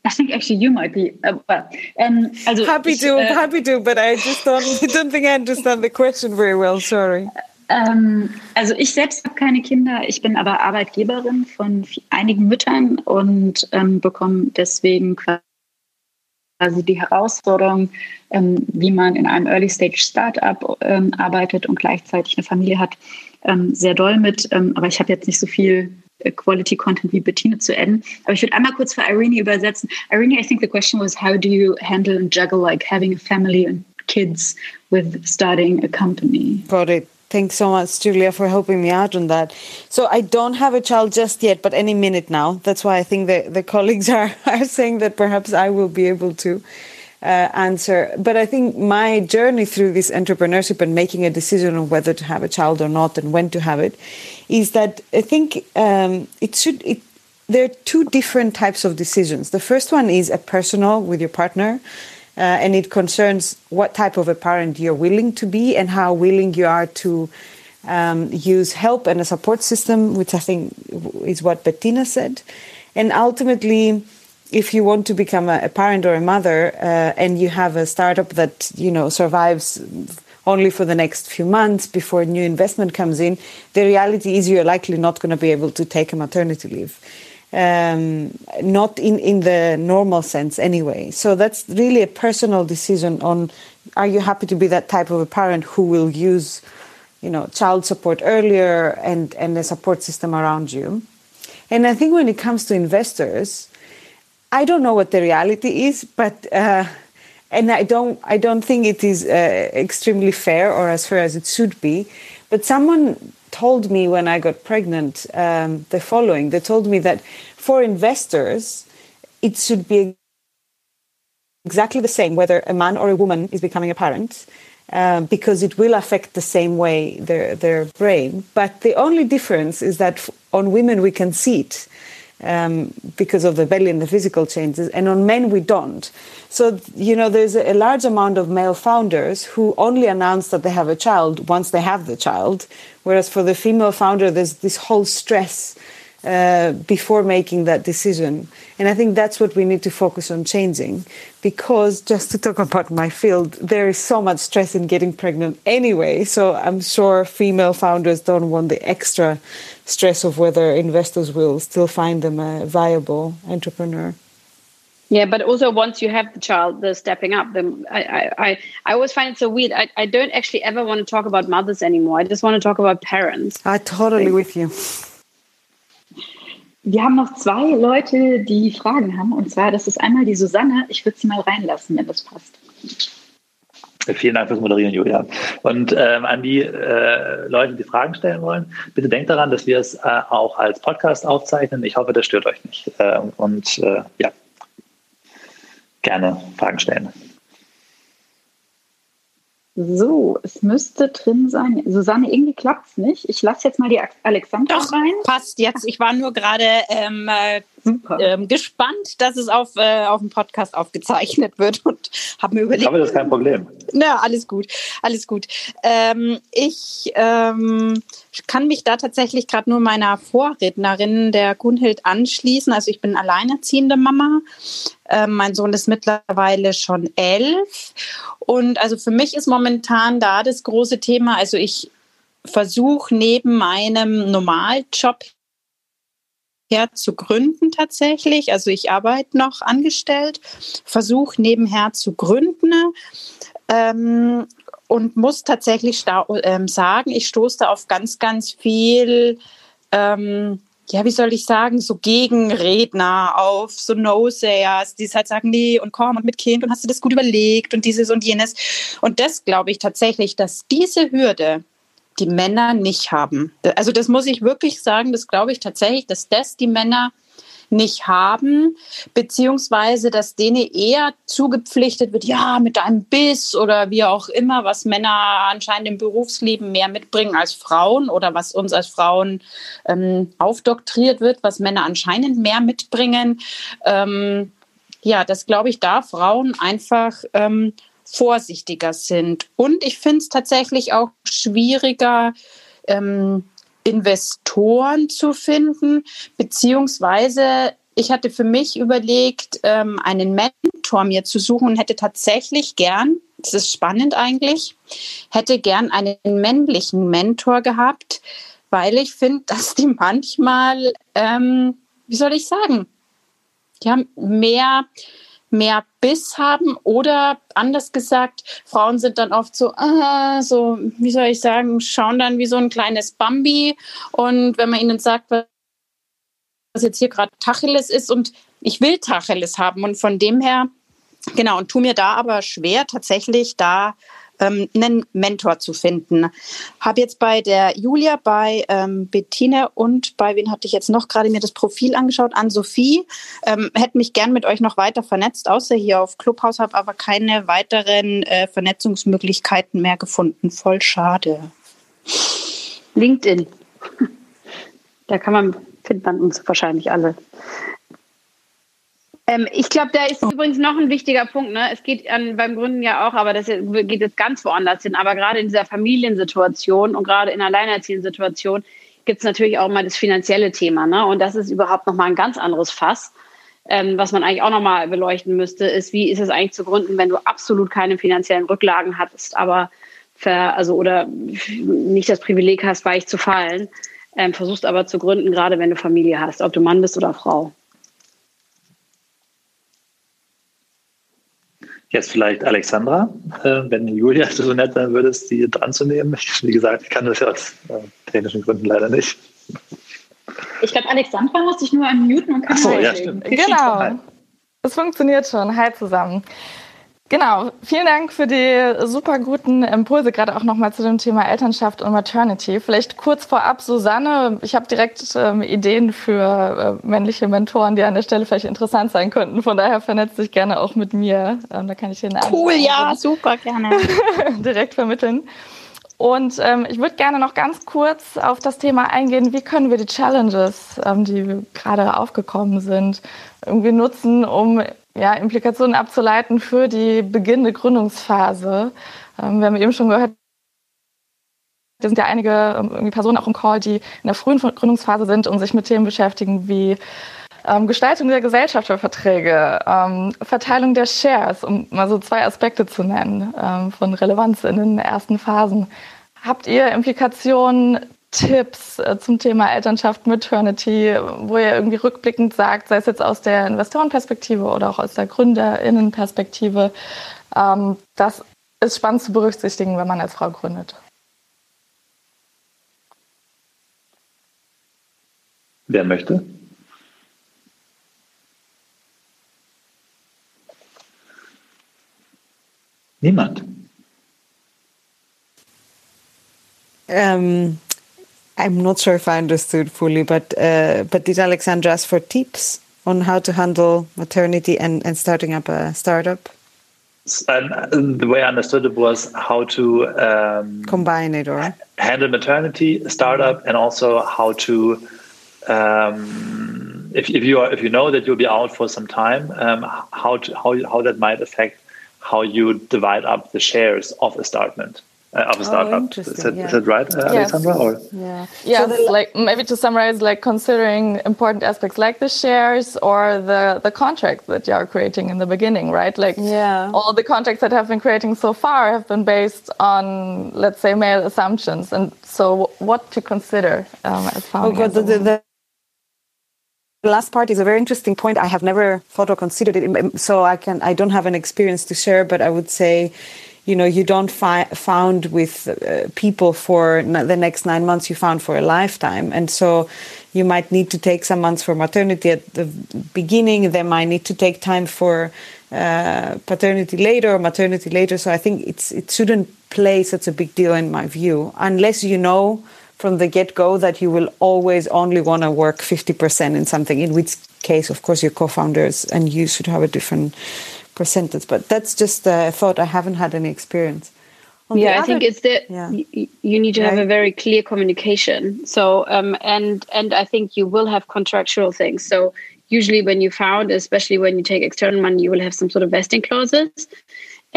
I think actually you might be. Uh, well, um, also happy to, uh, happy to, but I just don't, don't think I understand the question very well. Sorry. Ähm, also ich selbst habe keine Kinder, ich bin aber Arbeitgeberin von einigen Müttern und ähm, bekomme deswegen quasi quasi die Herausforderung, ähm, wie man in einem Early-Stage-Startup ähm, arbeitet und gleichzeitig eine Familie hat, ähm, sehr doll mit. Ähm, aber ich habe jetzt nicht so viel äh, Quality Content wie Bettine zu enden. Aber ich würde einmal kurz für Irene übersetzen. Irene, I think the question was, how do you handle and juggle like having a family and kids with starting a company? Got it. Thanks so much, Julia, for helping me out on that. So I don't have a child just yet, but any minute now. That's why I think the, the colleagues are, are saying that perhaps I will be able to uh, answer. But I think my journey through this entrepreneurship and making a decision on whether to have a child or not and when to have it is that I think um, it should. It, there are two different types of decisions. The first one is a personal with your partner uh, and it concerns what type of a parent you're willing to be and how willing you are to um, use help and a support system, which I think is what Bettina said. And ultimately, if you want to become a, a parent or a mother uh, and you have a startup that you know survives only for the next few months before new investment comes in, the reality is you're likely not going to be able to take a maternity leave um, not in, in the normal sense anyway. So that's really a personal decision on are you happy to be that type of a parent who will use you know child support earlier and, and the support system around you. And I think when it comes to investors, I don't know what the reality is, but uh, and I don't I don't think it is uh, extremely fair or as fair as it should be. But someone told me when I got pregnant um, the following. They told me that for investors, it should be exactly the same whether a man or a woman is becoming a parent. Um, because it will affect the same way their their brain. But the only difference is that on women we can see it um, because of the belly and the physical changes, and on men we don't. So, you know, there's a large amount of male founders who only announce that they have a child once they have the child, whereas for the female founder, there's this whole stress uh, before making that decision. And I think that's what we need to focus on changing because, just to talk about my field, there is so much stress in getting pregnant anyway. So I'm sure female founders don't want the extra stress of whether investors will still find them a viable entrepreneur. Yeah, but also once you have the child, the stepping up. The, I, I, I always find it so weird. I, I don't actually ever want to talk about mothers anymore. I just want to talk about parents. I totally with you. Wir haben noch zwei Leute, die Fragen haben. Und zwar, das ist einmal die Susanne. Ich würde sie mal reinlassen, wenn das passt. Vielen Dank fürs Moderieren, Julia. Und ähm, an die äh, Leute, die Fragen stellen wollen, bitte denkt daran, dass wir es äh, auch als Podcast aufzeichnen. Ich hoffe, das stört euch nicht. Äh, und ja, gerne Fragen stellen. So, es müsste drin sein. Susanne, irgendwie klappt es nicht. Ich lasse jetzt mal die Alexandra Doch, rein. Passt jetzt. Ich war nur gerade ähm, äh, ähm, gespannt, dass es auf, äh, auf dem Podcast aufgezeichnet wird und habe mir überlegt. Aber das ist kein Problem. Na, alles gut, alles gut. Ähm, ich ähm, kann mich da tatsächlich gerade nur meiner Vorrednerin, der Gunhild, anschließen. Also ich bin alleinerziehende Mama. Ähm, mein Sohn ist mittlerweile schon elf. Und also für mich ist momentan da das große Thema. Also ich versuche neben meinem Normaljob her zu gründen tatsächlich. Also ich arbeite noch angestellt, versuche nebenher zu gründen ähm, und muss tatsächlich ähm, sagen, ich stoße da auf ganz, ganz viel, ähm, ja, wie soll ich sagen, so Gegenredner auf, so No-Sayers, die halt sagen, nee, und komm und mit Kind und hast du das gut überlegt und dieses und jenes. Und das glaube ich tatsächlich, dass diese Hürde, die Männer nicht haben. Also das muss ich wirklich sagen, das glaube ich tatsächlich, dass das die Männer nicht haben, beziehungsweise dass denen eher zugepflichtet wird, ja, mit deinem Biss oder wie auch immer, was Männer anscheinend im Berufsleben mehr mitbringen als Frauen oder was uns als Frauen ähm, aufdoktriert wird, was Männer anscheinend mehr mitbringen. Ähm, ja, das glaube ich, da Frauen einfach ähm, vorsichtiger sind. Und ich finde es tatsächlich auch schwieriger, ähm, Investoren zu finden, beziehungsweise ich hatte für mich überlegt, ähm, einen Mentor mir zu suchen und hätte tatsächlich gern, das ist spannend eigentlich, hätte gern einen männlichen Mentor gehabt, weil ich finde, dass die manchmal, ähm, wie soll ich sagen, die haben mehr mehr Biss haben oder anders gesagt, Frauen sind dann oft so, ah, so, wie soll ich sagen, schauen dann wie so ein kleines Bambi und wenn man ihnen sagt, was jetzt hier gerade Tacheles ist und ich will Tacheles haben und von dem her, genau, und tu mir da aber schwer tatsächlich da ähm, einen Mentor zu finden. Habe jetzt bei der Julia, bei ähm, Bettine und bei wen hatte ich jetzt noch gerade mir das Profil angeschaut, an Sophie. Ähm, hätte mich gern mit euch noch weiter vernetzt, außer hier auf Clubhouse, habe aber keine weiteren äh, Vernetzungsmöglichkeiten mehr gefunden. Voll schade. LinkedIn. Da kann man, findet man uns wahrscheinlich alle. Ähm, ich glaube, da ist übrigens noch ein wichtiger Punkt. Ne? Es geht an, beim Gründen ja auch, aber das geht jetzt ganz woanders hin. Aber gerade in dieser Familiensituation und gerade in alleinerziehenden Situation gibt es natürlich auch mal das finanzielle Thema. Ne? Und das ist überhaupt nochmal ein ganz anderes Fass. Ähm, was man eigentlich auch nochmal beleuchten müsste, ist, wie ist es eigentlich zu gründen, wenn du absolut keine finanziellen Rücklagen hattest, aber ver, also oder nicht das Privileg hast, weich zu fallen, ähm, versuchst aber zu gründen, gerade wenn du Familie hast, ob du Mann bist oder Frau. Jetzt vielleicht Alexandra, äh, wenn Julia so nett sein würdest, die dran zu nehmen. wie gesagt, ich kann das ja aus äh, technischen Gründen leider nicht. Ich glaube, Alexandra muss sich nur unmuten und kann Ach so, ja, stimmt. Genau. Es funktioniert schon. Hi zusammen. Genau, vielen Dank für die super guten Impulse, gerade auch nochmal zu dem Thema Elternschaft und Maternity. Vielleicht kurz vorab, Susanne, ich habe direkt ähm, Ideen für äh, männliche Mentoren, die an der Stelle vielleicht interessant sein könnten. Von daher vernetzt dich gerne auch mit mir. Ähm, da kann ich den Cool, ja, super, gerne. direkt vermitteln. Und ähm, ich würde gerne noch ganz kurz auf das Thema eingehen, wie können wir die Challenges, ähm, die gerade aufgekommen sind, irgendwie nutzen, um ja, Implikationen abzuleiten für die beginnende Gründungsphase. Ähm, wir haben eben schon gehört, es sind ja einige ähm, Personen auch im Call, die in der frühen Gründungsphase sind und sich mit Themen beschäftigen wie ähm, Gestaltung der Gesellschafterverträge, ähm, Verteilung der Shares, um mal so zwei Aspekte zu nennen ähm, von Relevanz in den ersten Phasen. Habt ihr Implikationen, Tipps äh, zum Thema Elternschaft, Maternity, wo ihr irgendwie rückblickend sagt, sei es jetzt aus der Investorenperspektive oder auch aus der Gründerinnenperspektive, ähm, das ist spannend zu berücksichtigen, wenn man als Frau gründet? Wer möchte? Niemand. Um, I'm not sure if I understood fully, but uh, but did Alexandra ask for tips on how to handle maternity and, and starting up a startup? And the way I understood it was how to um, combine it or handle maternity, startup, and also how to um, if, if you are if you know that you'll be out for some time, um, how to, how how that might affect how you divide up the shares of a startup uh, of a startup. Oh, is, that, yeah. is that right, uh, yes. Alexandra? Or? Yeah, yeah. So like maybe to summarize, like considering important aspects like the shares or the the contract that you are creating in the beginning, right? Like yeah. all the contracts that have been creating so far have been based on, let's say, male assumptions, and so what to consider um, as founding. Oh, God, the, the, the the last part is a very interesting point. I have never thought or considered it, so I can I don't have an experience to share. But I would say, you know, you don't fi- found with uh, people for the next nine months. You found for a lifetime, and so you might need to take some months for maternity at the beginning. They might need to take time for uh, paternity later or maternity later. So I think it's it shouldn't play such a big deal in my view, unless you know from the get go that you will always only want to work 50% in something, in which case, of course, your co founders and you should have a different percentage. But that's just a thought. I haven't had any experience. On yeah, other, I think it's that yeah. you need to have a very clear communication. So, um, and and I think you will have contractual things. So, usually when you found, especially when you take external money, you will have some sort of vesting clauses,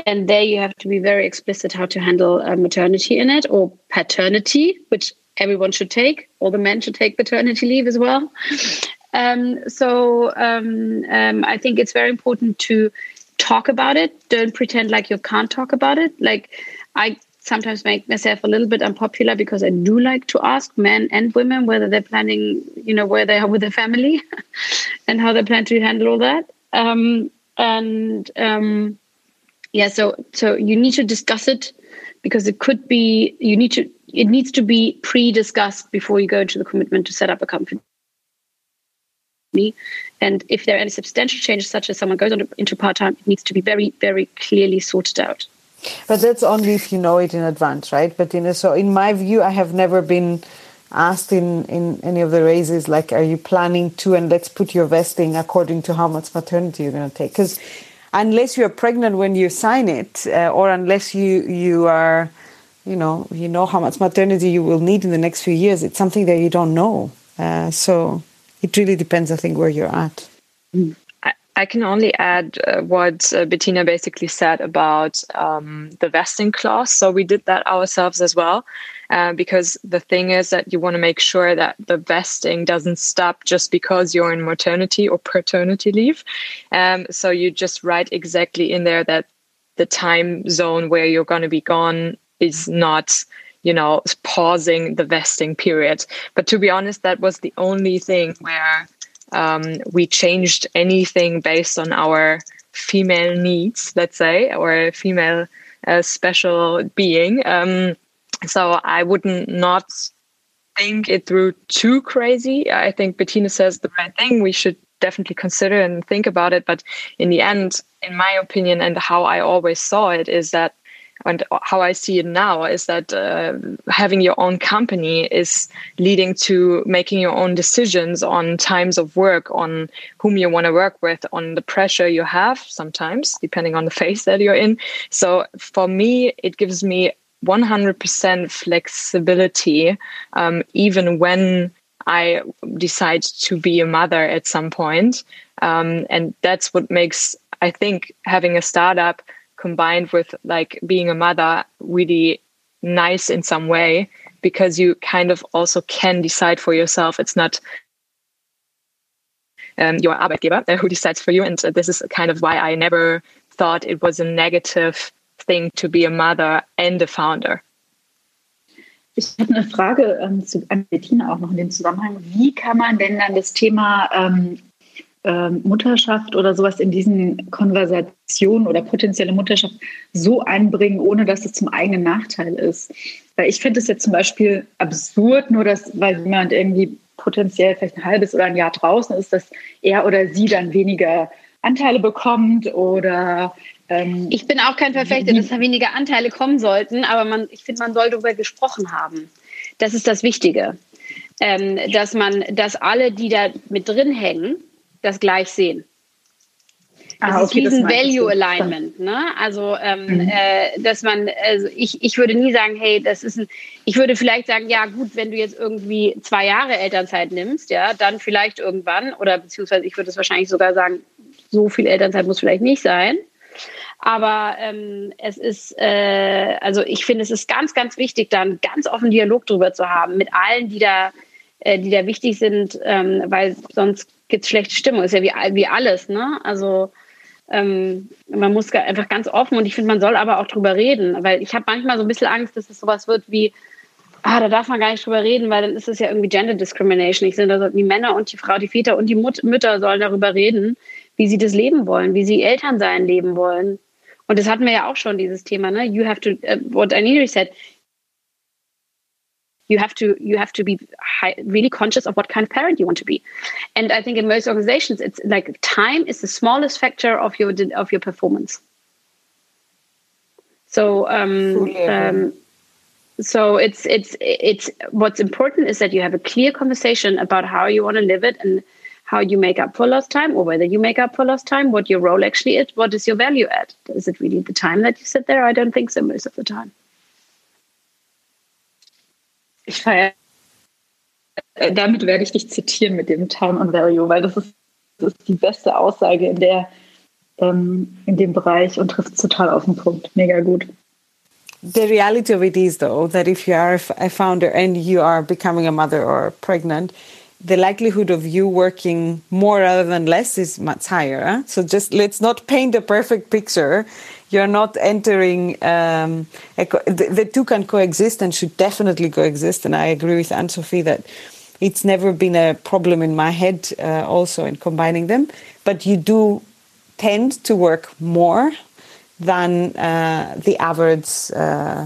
and there you have to be very explicit how to handle uh, maternity in it or paternity, which everyone should take. All the men should take paternity leave as well. Um, so um, um, I think it's very important to talk about it. Don't pretend like you can't talk about it. Like I sometimes make myself a little bit unpopular because I do like to ask men and women whether they're planning, you know, where they are with their family and how they plan to handle all that. Um, and um, yeah, so so you need to discuss it because it could be you need to it needs to be pre-discussed before you go into the commitment to set up a company. And if there are any substantial changes, such as someone goes on into part-time, it needs to be very, very clearly sorted out. But that's only if you know it in advance, right? But so, in my view, I have never been asked in in any of the raises like, "Are you planning to?" And let's put your vesting according to how much maternity you're going to take, because unless you're pregnant when you sign it, uh, or unless you you are you know you know how much maternity you will need in the next few years it's something that you don't know uh, so it really depends i think where you're at I, can only add uh, what uh, Bettina basically said about um, the vesting clause. So we did that ourselves as well, uh, because the thing is that you want to make sure that the vesting doesn't stop just because you're in maternity or paternity leave. Um, so you just write exactly in there that the time zone where you're going to be gone is not you know pausing the vesting period. But to be honest that was the only thing where um, we changed anything based on our female needs let's say or female uh, special being. Um, so i wouldn't not think it through too crazy. I think bettina says the right thing. We should definitely consider and think about it. But in the end, in my opinion, and how I always saw it, is that and how I see it now is that uh, having your own company is leading to making your own decisions on times of work, on whom you want to work with, on the pressure you have sometimes, depending on the phase that you're in. So for me, it gives me 100% flexibility, um, even when I decide to be a mother at some point. Um, and that's what makes, I think, having a startup combined with like being a mother really nice in some way because you kind of also can decide for yourself. It's not um, your Arbeitgeber who decides for you. And uh, this is kind of why I never thought it was a negative thing to be a mother and a founder. Ich habe eine Frage ähm, zu, an Bettina auch noch in dem Zusammenhang. Wie kann man denn dann das Thema ähm, ähm, Mutterschaft oder sowas in diesen Konversationen oder potenzielle Mutterschaft so einbringen, ohne dass es zum eigenen Nachteil ist. Weil ich finde es jetzt zum Beispiel absurd, nur dass, weil jemand irgendwie potenziell vielleicht ein halbes oder ein Jahr draußen ist, dass er oder sie dann weniger Anteile bekommt oder ähm, ich bin auch kein Verfechter, dass da weniger Anteile kommen sollten, aber man, ich finde, man soll darüber gesprochen haben. Das ist das Wichtige. Ähm, dass man, dass alle, die da mit drin hängen, das gleich sehen. Das ah, okay, ist diesen Value Alignment, ne? Also, ähm, mhm. äh, dass man, also ich, ich würde nie sagen, hey, das ist ein, ich würde vielleicht sagen, ja gut, wenn du jetzt irgendwie zwei Jahre Elternzeit nimmst, ja, dann vielleicht irgendwann, oder beziehungsweise ich würde es wahrscheinlich sogar sagen, so viel Elternzeit muss vielleicht nicht sein. Aber ähm, es ist, äh, also ich finde, es ist ganz, ganz wichtig, da einen ganz offenen Dialog drüber zu haben mit allen, die da, äh, die da wichtig sind, ähm, weil sonst gibt es schlechte Stimmung. Ist ja wie, wie alles, ne? Also ähm, man muss einfach ganz offen und ich finde, man soll aber auch drüber reden, weil ich habe manchmal so ein bisschen Angst, dass es sowas wird wie, ah, da darf man gar nicht drüber reden, weil dann ist es ja irgendwie Gender Discrimination. Ich finde, da die Männer und die Frau, die Väter und die Mut Mütter sollen darüber reden, wie sie das leben wollen, wie sie Eltern sein leben wollen. Und das hatten wir ja auch schon, dieses Thema, ne? You have to, uh, what Anita said, you have to you have to be high, really conscious of what kind of parent you want to be. And i think in most organizations it's like time is the smallest factor of your of your performance. So um, um, so it's it's it's what's important is that you have a clear conversation about how you want to live it and how you make up for lost time or whether you make up for lost time what your role actually is what is your value add is it really the time that you sit there? I don't think so most of the time Ich feiere. Äh, damit werde ich dich zitieren mit dem Time on Value, weil das ist, das ist die beste Aussage in der ähm, in dem Bereich und trifft total auf den Punkt. Mega gut. The reality of it is, though, that if you are a founder and you are becoming a mother or pregnant, the likelihood of you working more rather than less is much higher. Huh? So just let's not paint a perfect picture you're not entering um, the, the, two can coexist and should definitely coexist and i agree with anne-sophie that it's never been a problem in my head uh, also in combining them but you do tend to work more than uh, the average uh,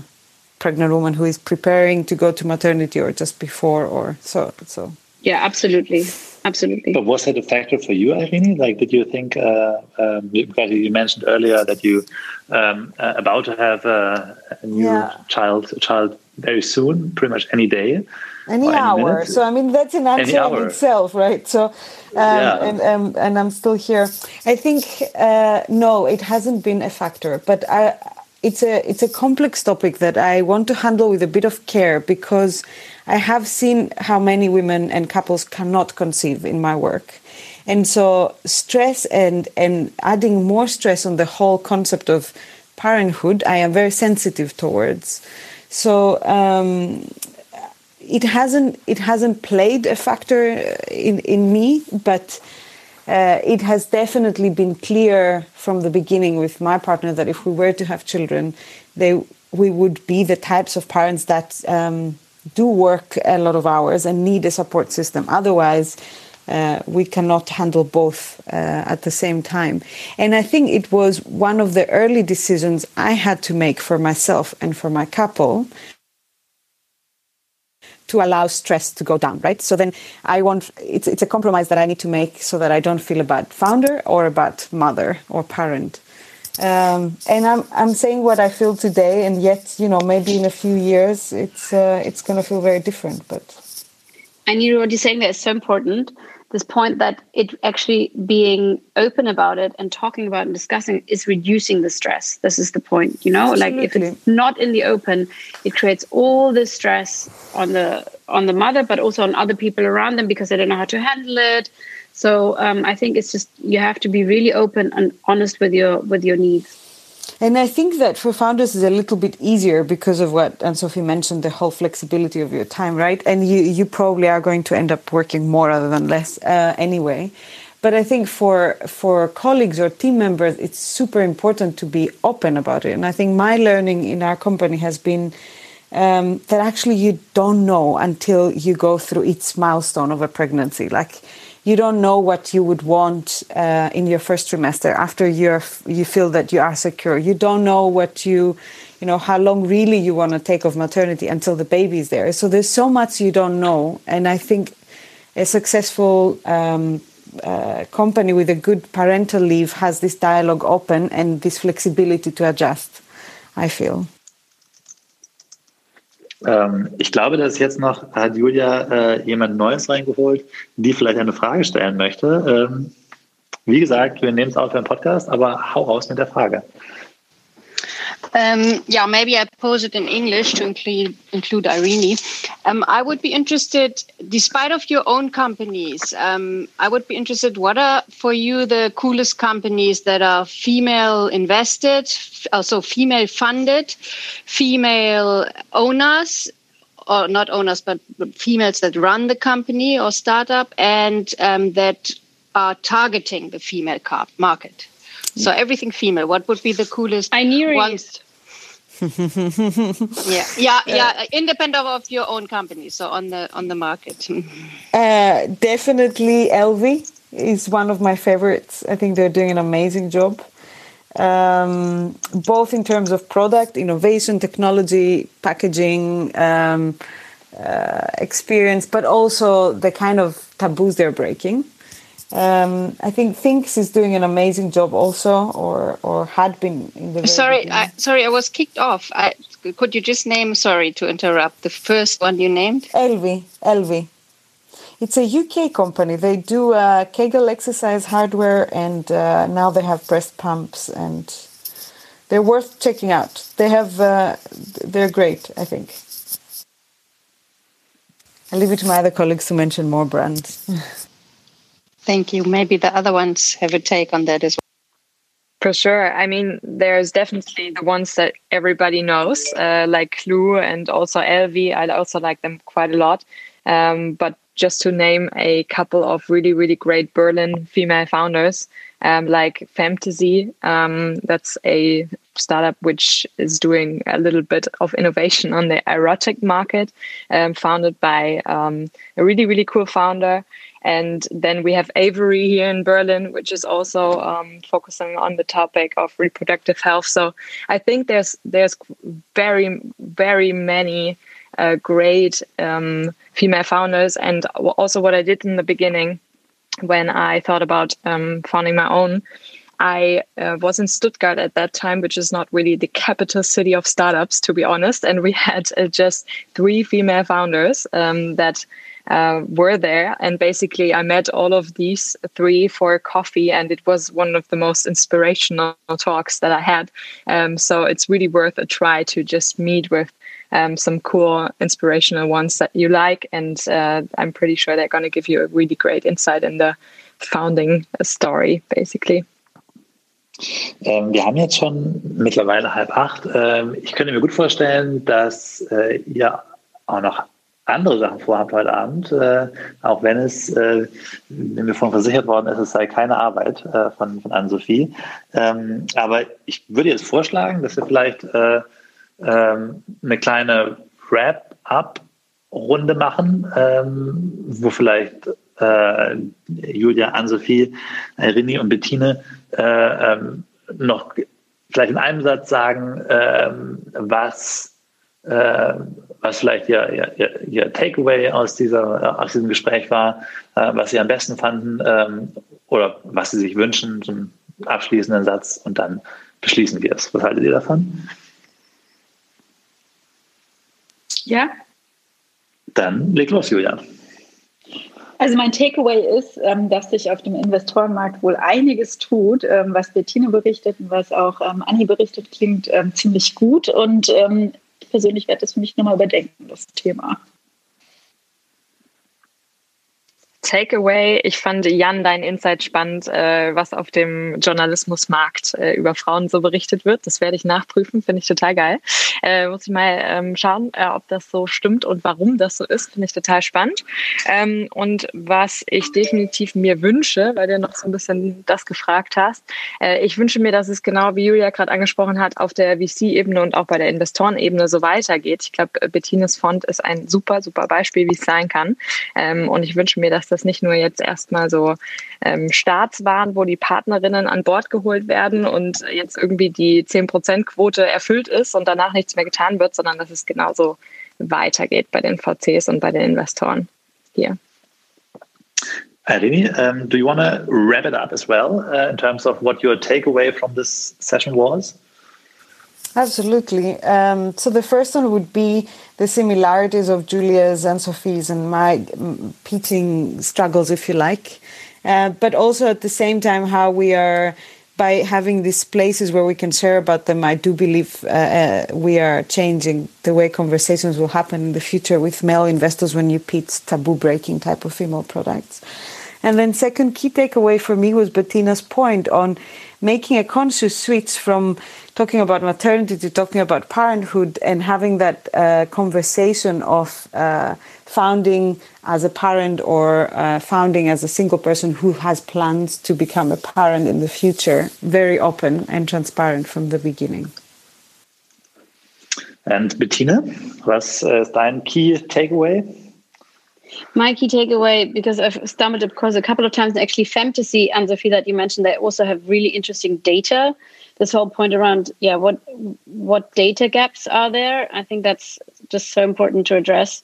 pregnant woman who is preparing to go to maternity or just before or so so. Yeah absolutely absolutely. But was that a factor for you, Irene? Like, did you think, uh, um, because you mentioned earlier that you um, uh, about to have a, a new yeah. child, a child very soon, pretty much any day. Any, any hour. Minute. So I mean that's an answer in itself, right? So, um, yeah. and um, and I'm still here. I think uh, no, it hasn't been a factor, but I, it's a it's a complex topic that I want to handle with a bit of care because I have seen how many women and couples cannot conceive in my work. And so stress and, and adding more stress on the whole concept of parenthood, I am very sensitive towards. So um, it hasn't it hasn't played a factor in, in me, but uh, it has definitely been clear from the beginning with my partner that if we were to have children, they we would be the types of parents that um, do work a lot of hours and need a support system. Otherwise, uh, we cannot handle both uh, at the same time. And I think it was one of the early decisions I had to make for myself and for my couple to allow stress to go down, right? So then I want it's it's a compromise that I need to make so that I don't feel a bad founder or a bad mother or parent. Um, and I'm I'm saying what I feel today, and yet you know maybe in a few years it's uh, it's going to feel very different. But I need what you're saying there is so important this point that it actually being open about it and talking about and discussing is reducing the stress. This is the point, you know, Absolutely. like if it's not in the open, it creates all this stress on the on the mother, but also on other people around them because they don't know how to handle it. So um, I think it's just you have to be really open and honest with your with your needs. And I think that for founders is a little bit easier because of what Anne Sophie mentioned, the whole flexibility of your time, right? And you, you probably are going to end up working more rather than less uh, anyway. But I think for for colleagues or team members, it's super important to be open about it. And I think my learning in our company has been um, that actually you don't know until you go through each milestone of a pregnancy. Like you don't know what you would want uh, in your first trimester after you you feel that you are secure. You don't know what you, you know, how long really you want to take of maternity until the baby is there. So there's so much you don't know, and I think a successful um, uh, company with a good parental leave has this dialogue open and this flexibility to adjust. I feel. Ähm, ich glaube, dass jetzt noch hat Julia äh, jemand Neues reingeholt, die vielleicht eine Frage stellen möchte. Ähm, wie gesagt, wir nehmen es auf für einen Podcast, aber hau raus mit der Frage. Um, yeah, maybe I pose it in English to include, include Irene. Um, I would be interested, despite of your own companies, um, I would be interested, what are for you the coolest companies that are female invested, also female funded, female owners, or not owners, but females that run the company or startup and um, that are targeting the female market? So everything female. What would be the coolest? I near ones? yeah, yeah, yeah. Independent of your own company, so on the on the market. uh, definitely, LV is one of my favorites. I think they're doing an amazing job, um, both in terms of product innovation, technology, packaging. Um, uh, experience, but also the kind of taboos they're breaking. Um, I think Thinks is doing an amazing job also, or or had been in the. Sorry, I, sorry, I was kicked off. I, could you just name? Sorry to interrupt. The first one you named. Elvie, Elvie. It's a UK company. They do uh, Kegel exercise hardware, and uh, now they have breast pumps, and they're worth checking out. They have, uh, they're great. I think. I'll leave it to my other colleagues to mention more brands. Thank you. Maybe the other ones have a take on that as well. For sure. I mean, there's definitely the ones that everybody knows, uh, like Clue and also Elvie. I also like them quite a lot. Um, but just to name a couple of really, really great Berlin female founders, um, like Fantasy, um, that's a startup which is doing a little bit of innovation on the erotic market, um, founded by um, a really, really cool founder. And then we have Avery here in Berlin, which is also um, focusing on the topic of reproductive health. So I think there's there's very very many uh, great um, female founders, and also what I did in the beginning when I thought about um, founding my own. I uh, was in Stuttgart at that time, which is not really the capital city of startups, to be honest. And we had uh, just three female founders um, that uh, were there. And basically, I met all of these three for coffee, and it was one of the most inspirational talks that I had. Um, so it's really worth a try to just meet with um, some cool, inspirational ones that you like. And uh, I'm pretty sure they're going to give you a really great insight in the founding story, basically. Ähm, wir haben jetzt schon mittlerweile halb acht. Ähm, ich könnte mir gut vorstellen, dass äh, ihr auch noch andere Sachen vorhabt heute Abend, äh, auch wenn es, äh, mir von versichert worden ist, es sei keine Arbeit äh, von, von Anne-Sophie. Ähm, aber ich würde jetzt vorschlagen, dass wir vielleicht äh, ähm, eine kleine Wrap-up-Runde machen, ähm, wo vielleicht äh, Julia, Anne-Sophie, Irini und Bettine äh, ähm, noch vielleicht in einem Satz sagen, ähm, was äh, was vielleicht ihr, ihr, ihr Takeaway aus, dieser, aus diesem Gespräch war, äh, was Sie am besten fanden ähm, oder was Sie sich wünschen, so einen abschließenden Satz und dann beschließen wir es. Was haltet ihr davon? Ja. Dann leg los, Julia. Also mein Takeaway ist, ähm, dass sich auf dem Investorenmarkt wohl einiges tut, ähm, was Bettine berichtet und was auch ähm, Anni berichtet, klingt ziemlich gut. Und ich persönlich werde das für mich nochmal überdenken, das Thema. Takeaway. Ich fand, Jan, dein Insight spannend, äh, was auf dem Journalismusmarkt äh, über Frauen so berichtet wird. Das werde ich nachprüfen, finde ich total geil. Äh, muss ich mal ähm, schauen, äh, ob das so stimmt und warum das so ist, finde ich total spannend. Ähm, und was ich definitiv mir wünsche, weil du noch so ein bisschen das gefragt hast, äh, ich wünsche mir, dass es genau wie Julia gerade angesprochen hat, auf der VC-Ebene und auch bei der Investorenebene so weitergeht. Ich glaube, Bettines Fond ist ein super, super Beispiel, wie es sein kann. Ähm, und ich wünsche mir, dass das nicht nur jetzt erstmal so ähm, Starts waren, wo die Partnerinnen an Bord geholt werden und jetzt irgendwie die 10%-Quote erfüllt ist und danach nichts mehr getan wird, sondern dass es genauso weitergeht bei den VCs und bei den Investoren hier. Irene, um, do you want to wrap it up as well uh, in terms of what your takeaway from this session was? Absolutely. Um, so the first one would be the similarities of Julia's and Sophie's and my mm, pitching struggles, if you like, uh, but also at the same time how we are by having these places where we can share about them. I do believe uh, uh, we are changing the way conversations will happen in the future with male investors when you pitch taboo breaking type of female products. And then second key takeaway for me was Bettina's point on making a conscious switch from talking about maternity to talking about parenthood and having that uh, conversation of uh, founding as a parent or uh, founding as a single person who has plans to become a parent in the future very open and transparent from the beginning. And Bettina, was uh, dein key takeaway? My key takeaway, because I've stumbled across a couple of times, actually, fantasy and Sophie that you mentioned, they also have really interesting data. This whole point around, yeah, what what data gaps are there? I think that's just so important to address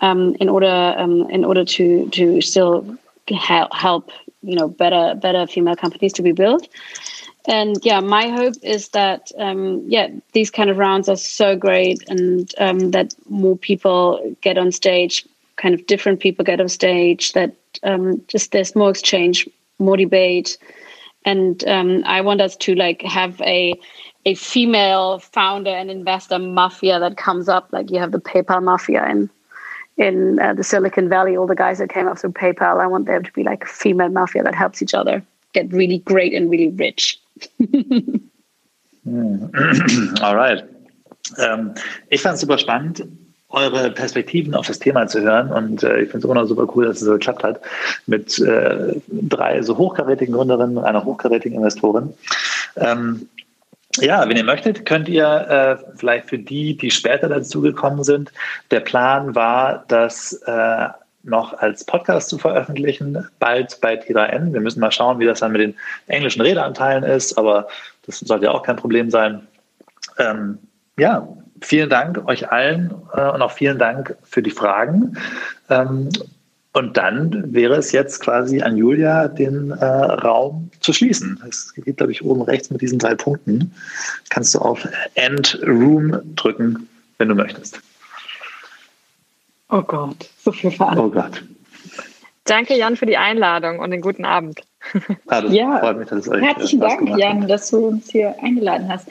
um, in order um, in order to to still help, you know better better female companies to be built. And yeah, my hope is that um, yeah, these kind of rounds are so great, and um, that more people get on stage, kind of different people get on stage that um, just there's more exchange more debate. And um, i want us to like have a a female founder and investor mafia that comes up. Like you have the paypal mafia in in uh, the silicon valley all the guys that came up through paypal. I want them to be like a female mafia that helps each other get really great and really rich. Mm. all right. Um, ich fand super spannend eure Perspektiven auf das Thema zu hören. Und äh, ich finde es immer noch super cool, dass es so geklappt hat mit äh, drei so hochkarätigen Gründerinnen und einer hochkarätigen Investorin. Ähm, ja, wenn ihr möchtet, könnt ihr äh, vielleicht für die, die später dazugekommen sind, der Plan war, das äh, noch als Podcast zu veröffentlichen, bald bei T3N. Wir müssen mal schauen, wie das dann mit den englischen Redeanteilen ist, aber das sollte ja auch kein Problem sein. Ähm, ja, vielen Dank euch allen äh, und auch vielen Dank für die Fragen. Ähm, und dann wäre es jetzt quasi an Julia, den äh, Raum zu schließen. Es geht, glaube ich, oben rechts mit diesen drei Punkten. Kannst du auf End Room drücken, wenn du möchtest. Oh Gott, so viel Verantwortung. Oh Gott. Danke, Jan, für die Einladung und den guten Abend. Ah, ja, mich, herzlichen Dank, Jan, dass du uns hier eingeladen hast.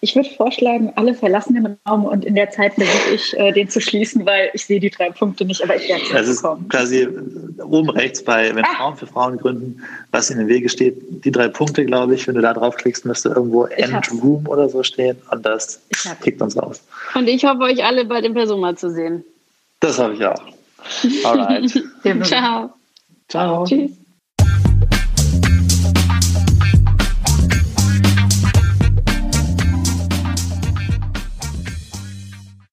Ich würde vorschlagen, alle verlassen den Raum und in der Zeit versuche ich, äh, den zu schließen, weil ich sehe die drei Punkte nicht, aber ich werde es ist kommen. quasi oben rechts bei, wenn ah. Frauen für Frauen gründen, was in den Wege steht, die drei Punkte, glaube ich, wenn du da draufklickst, müsste irgendwo End Room oder so stehen und das kickt uns raus. Und ich hoffe, euch alle bei dem Persona zu sehen. Das habe ich auch. Alright. Ciao. Ciao. Tschüss.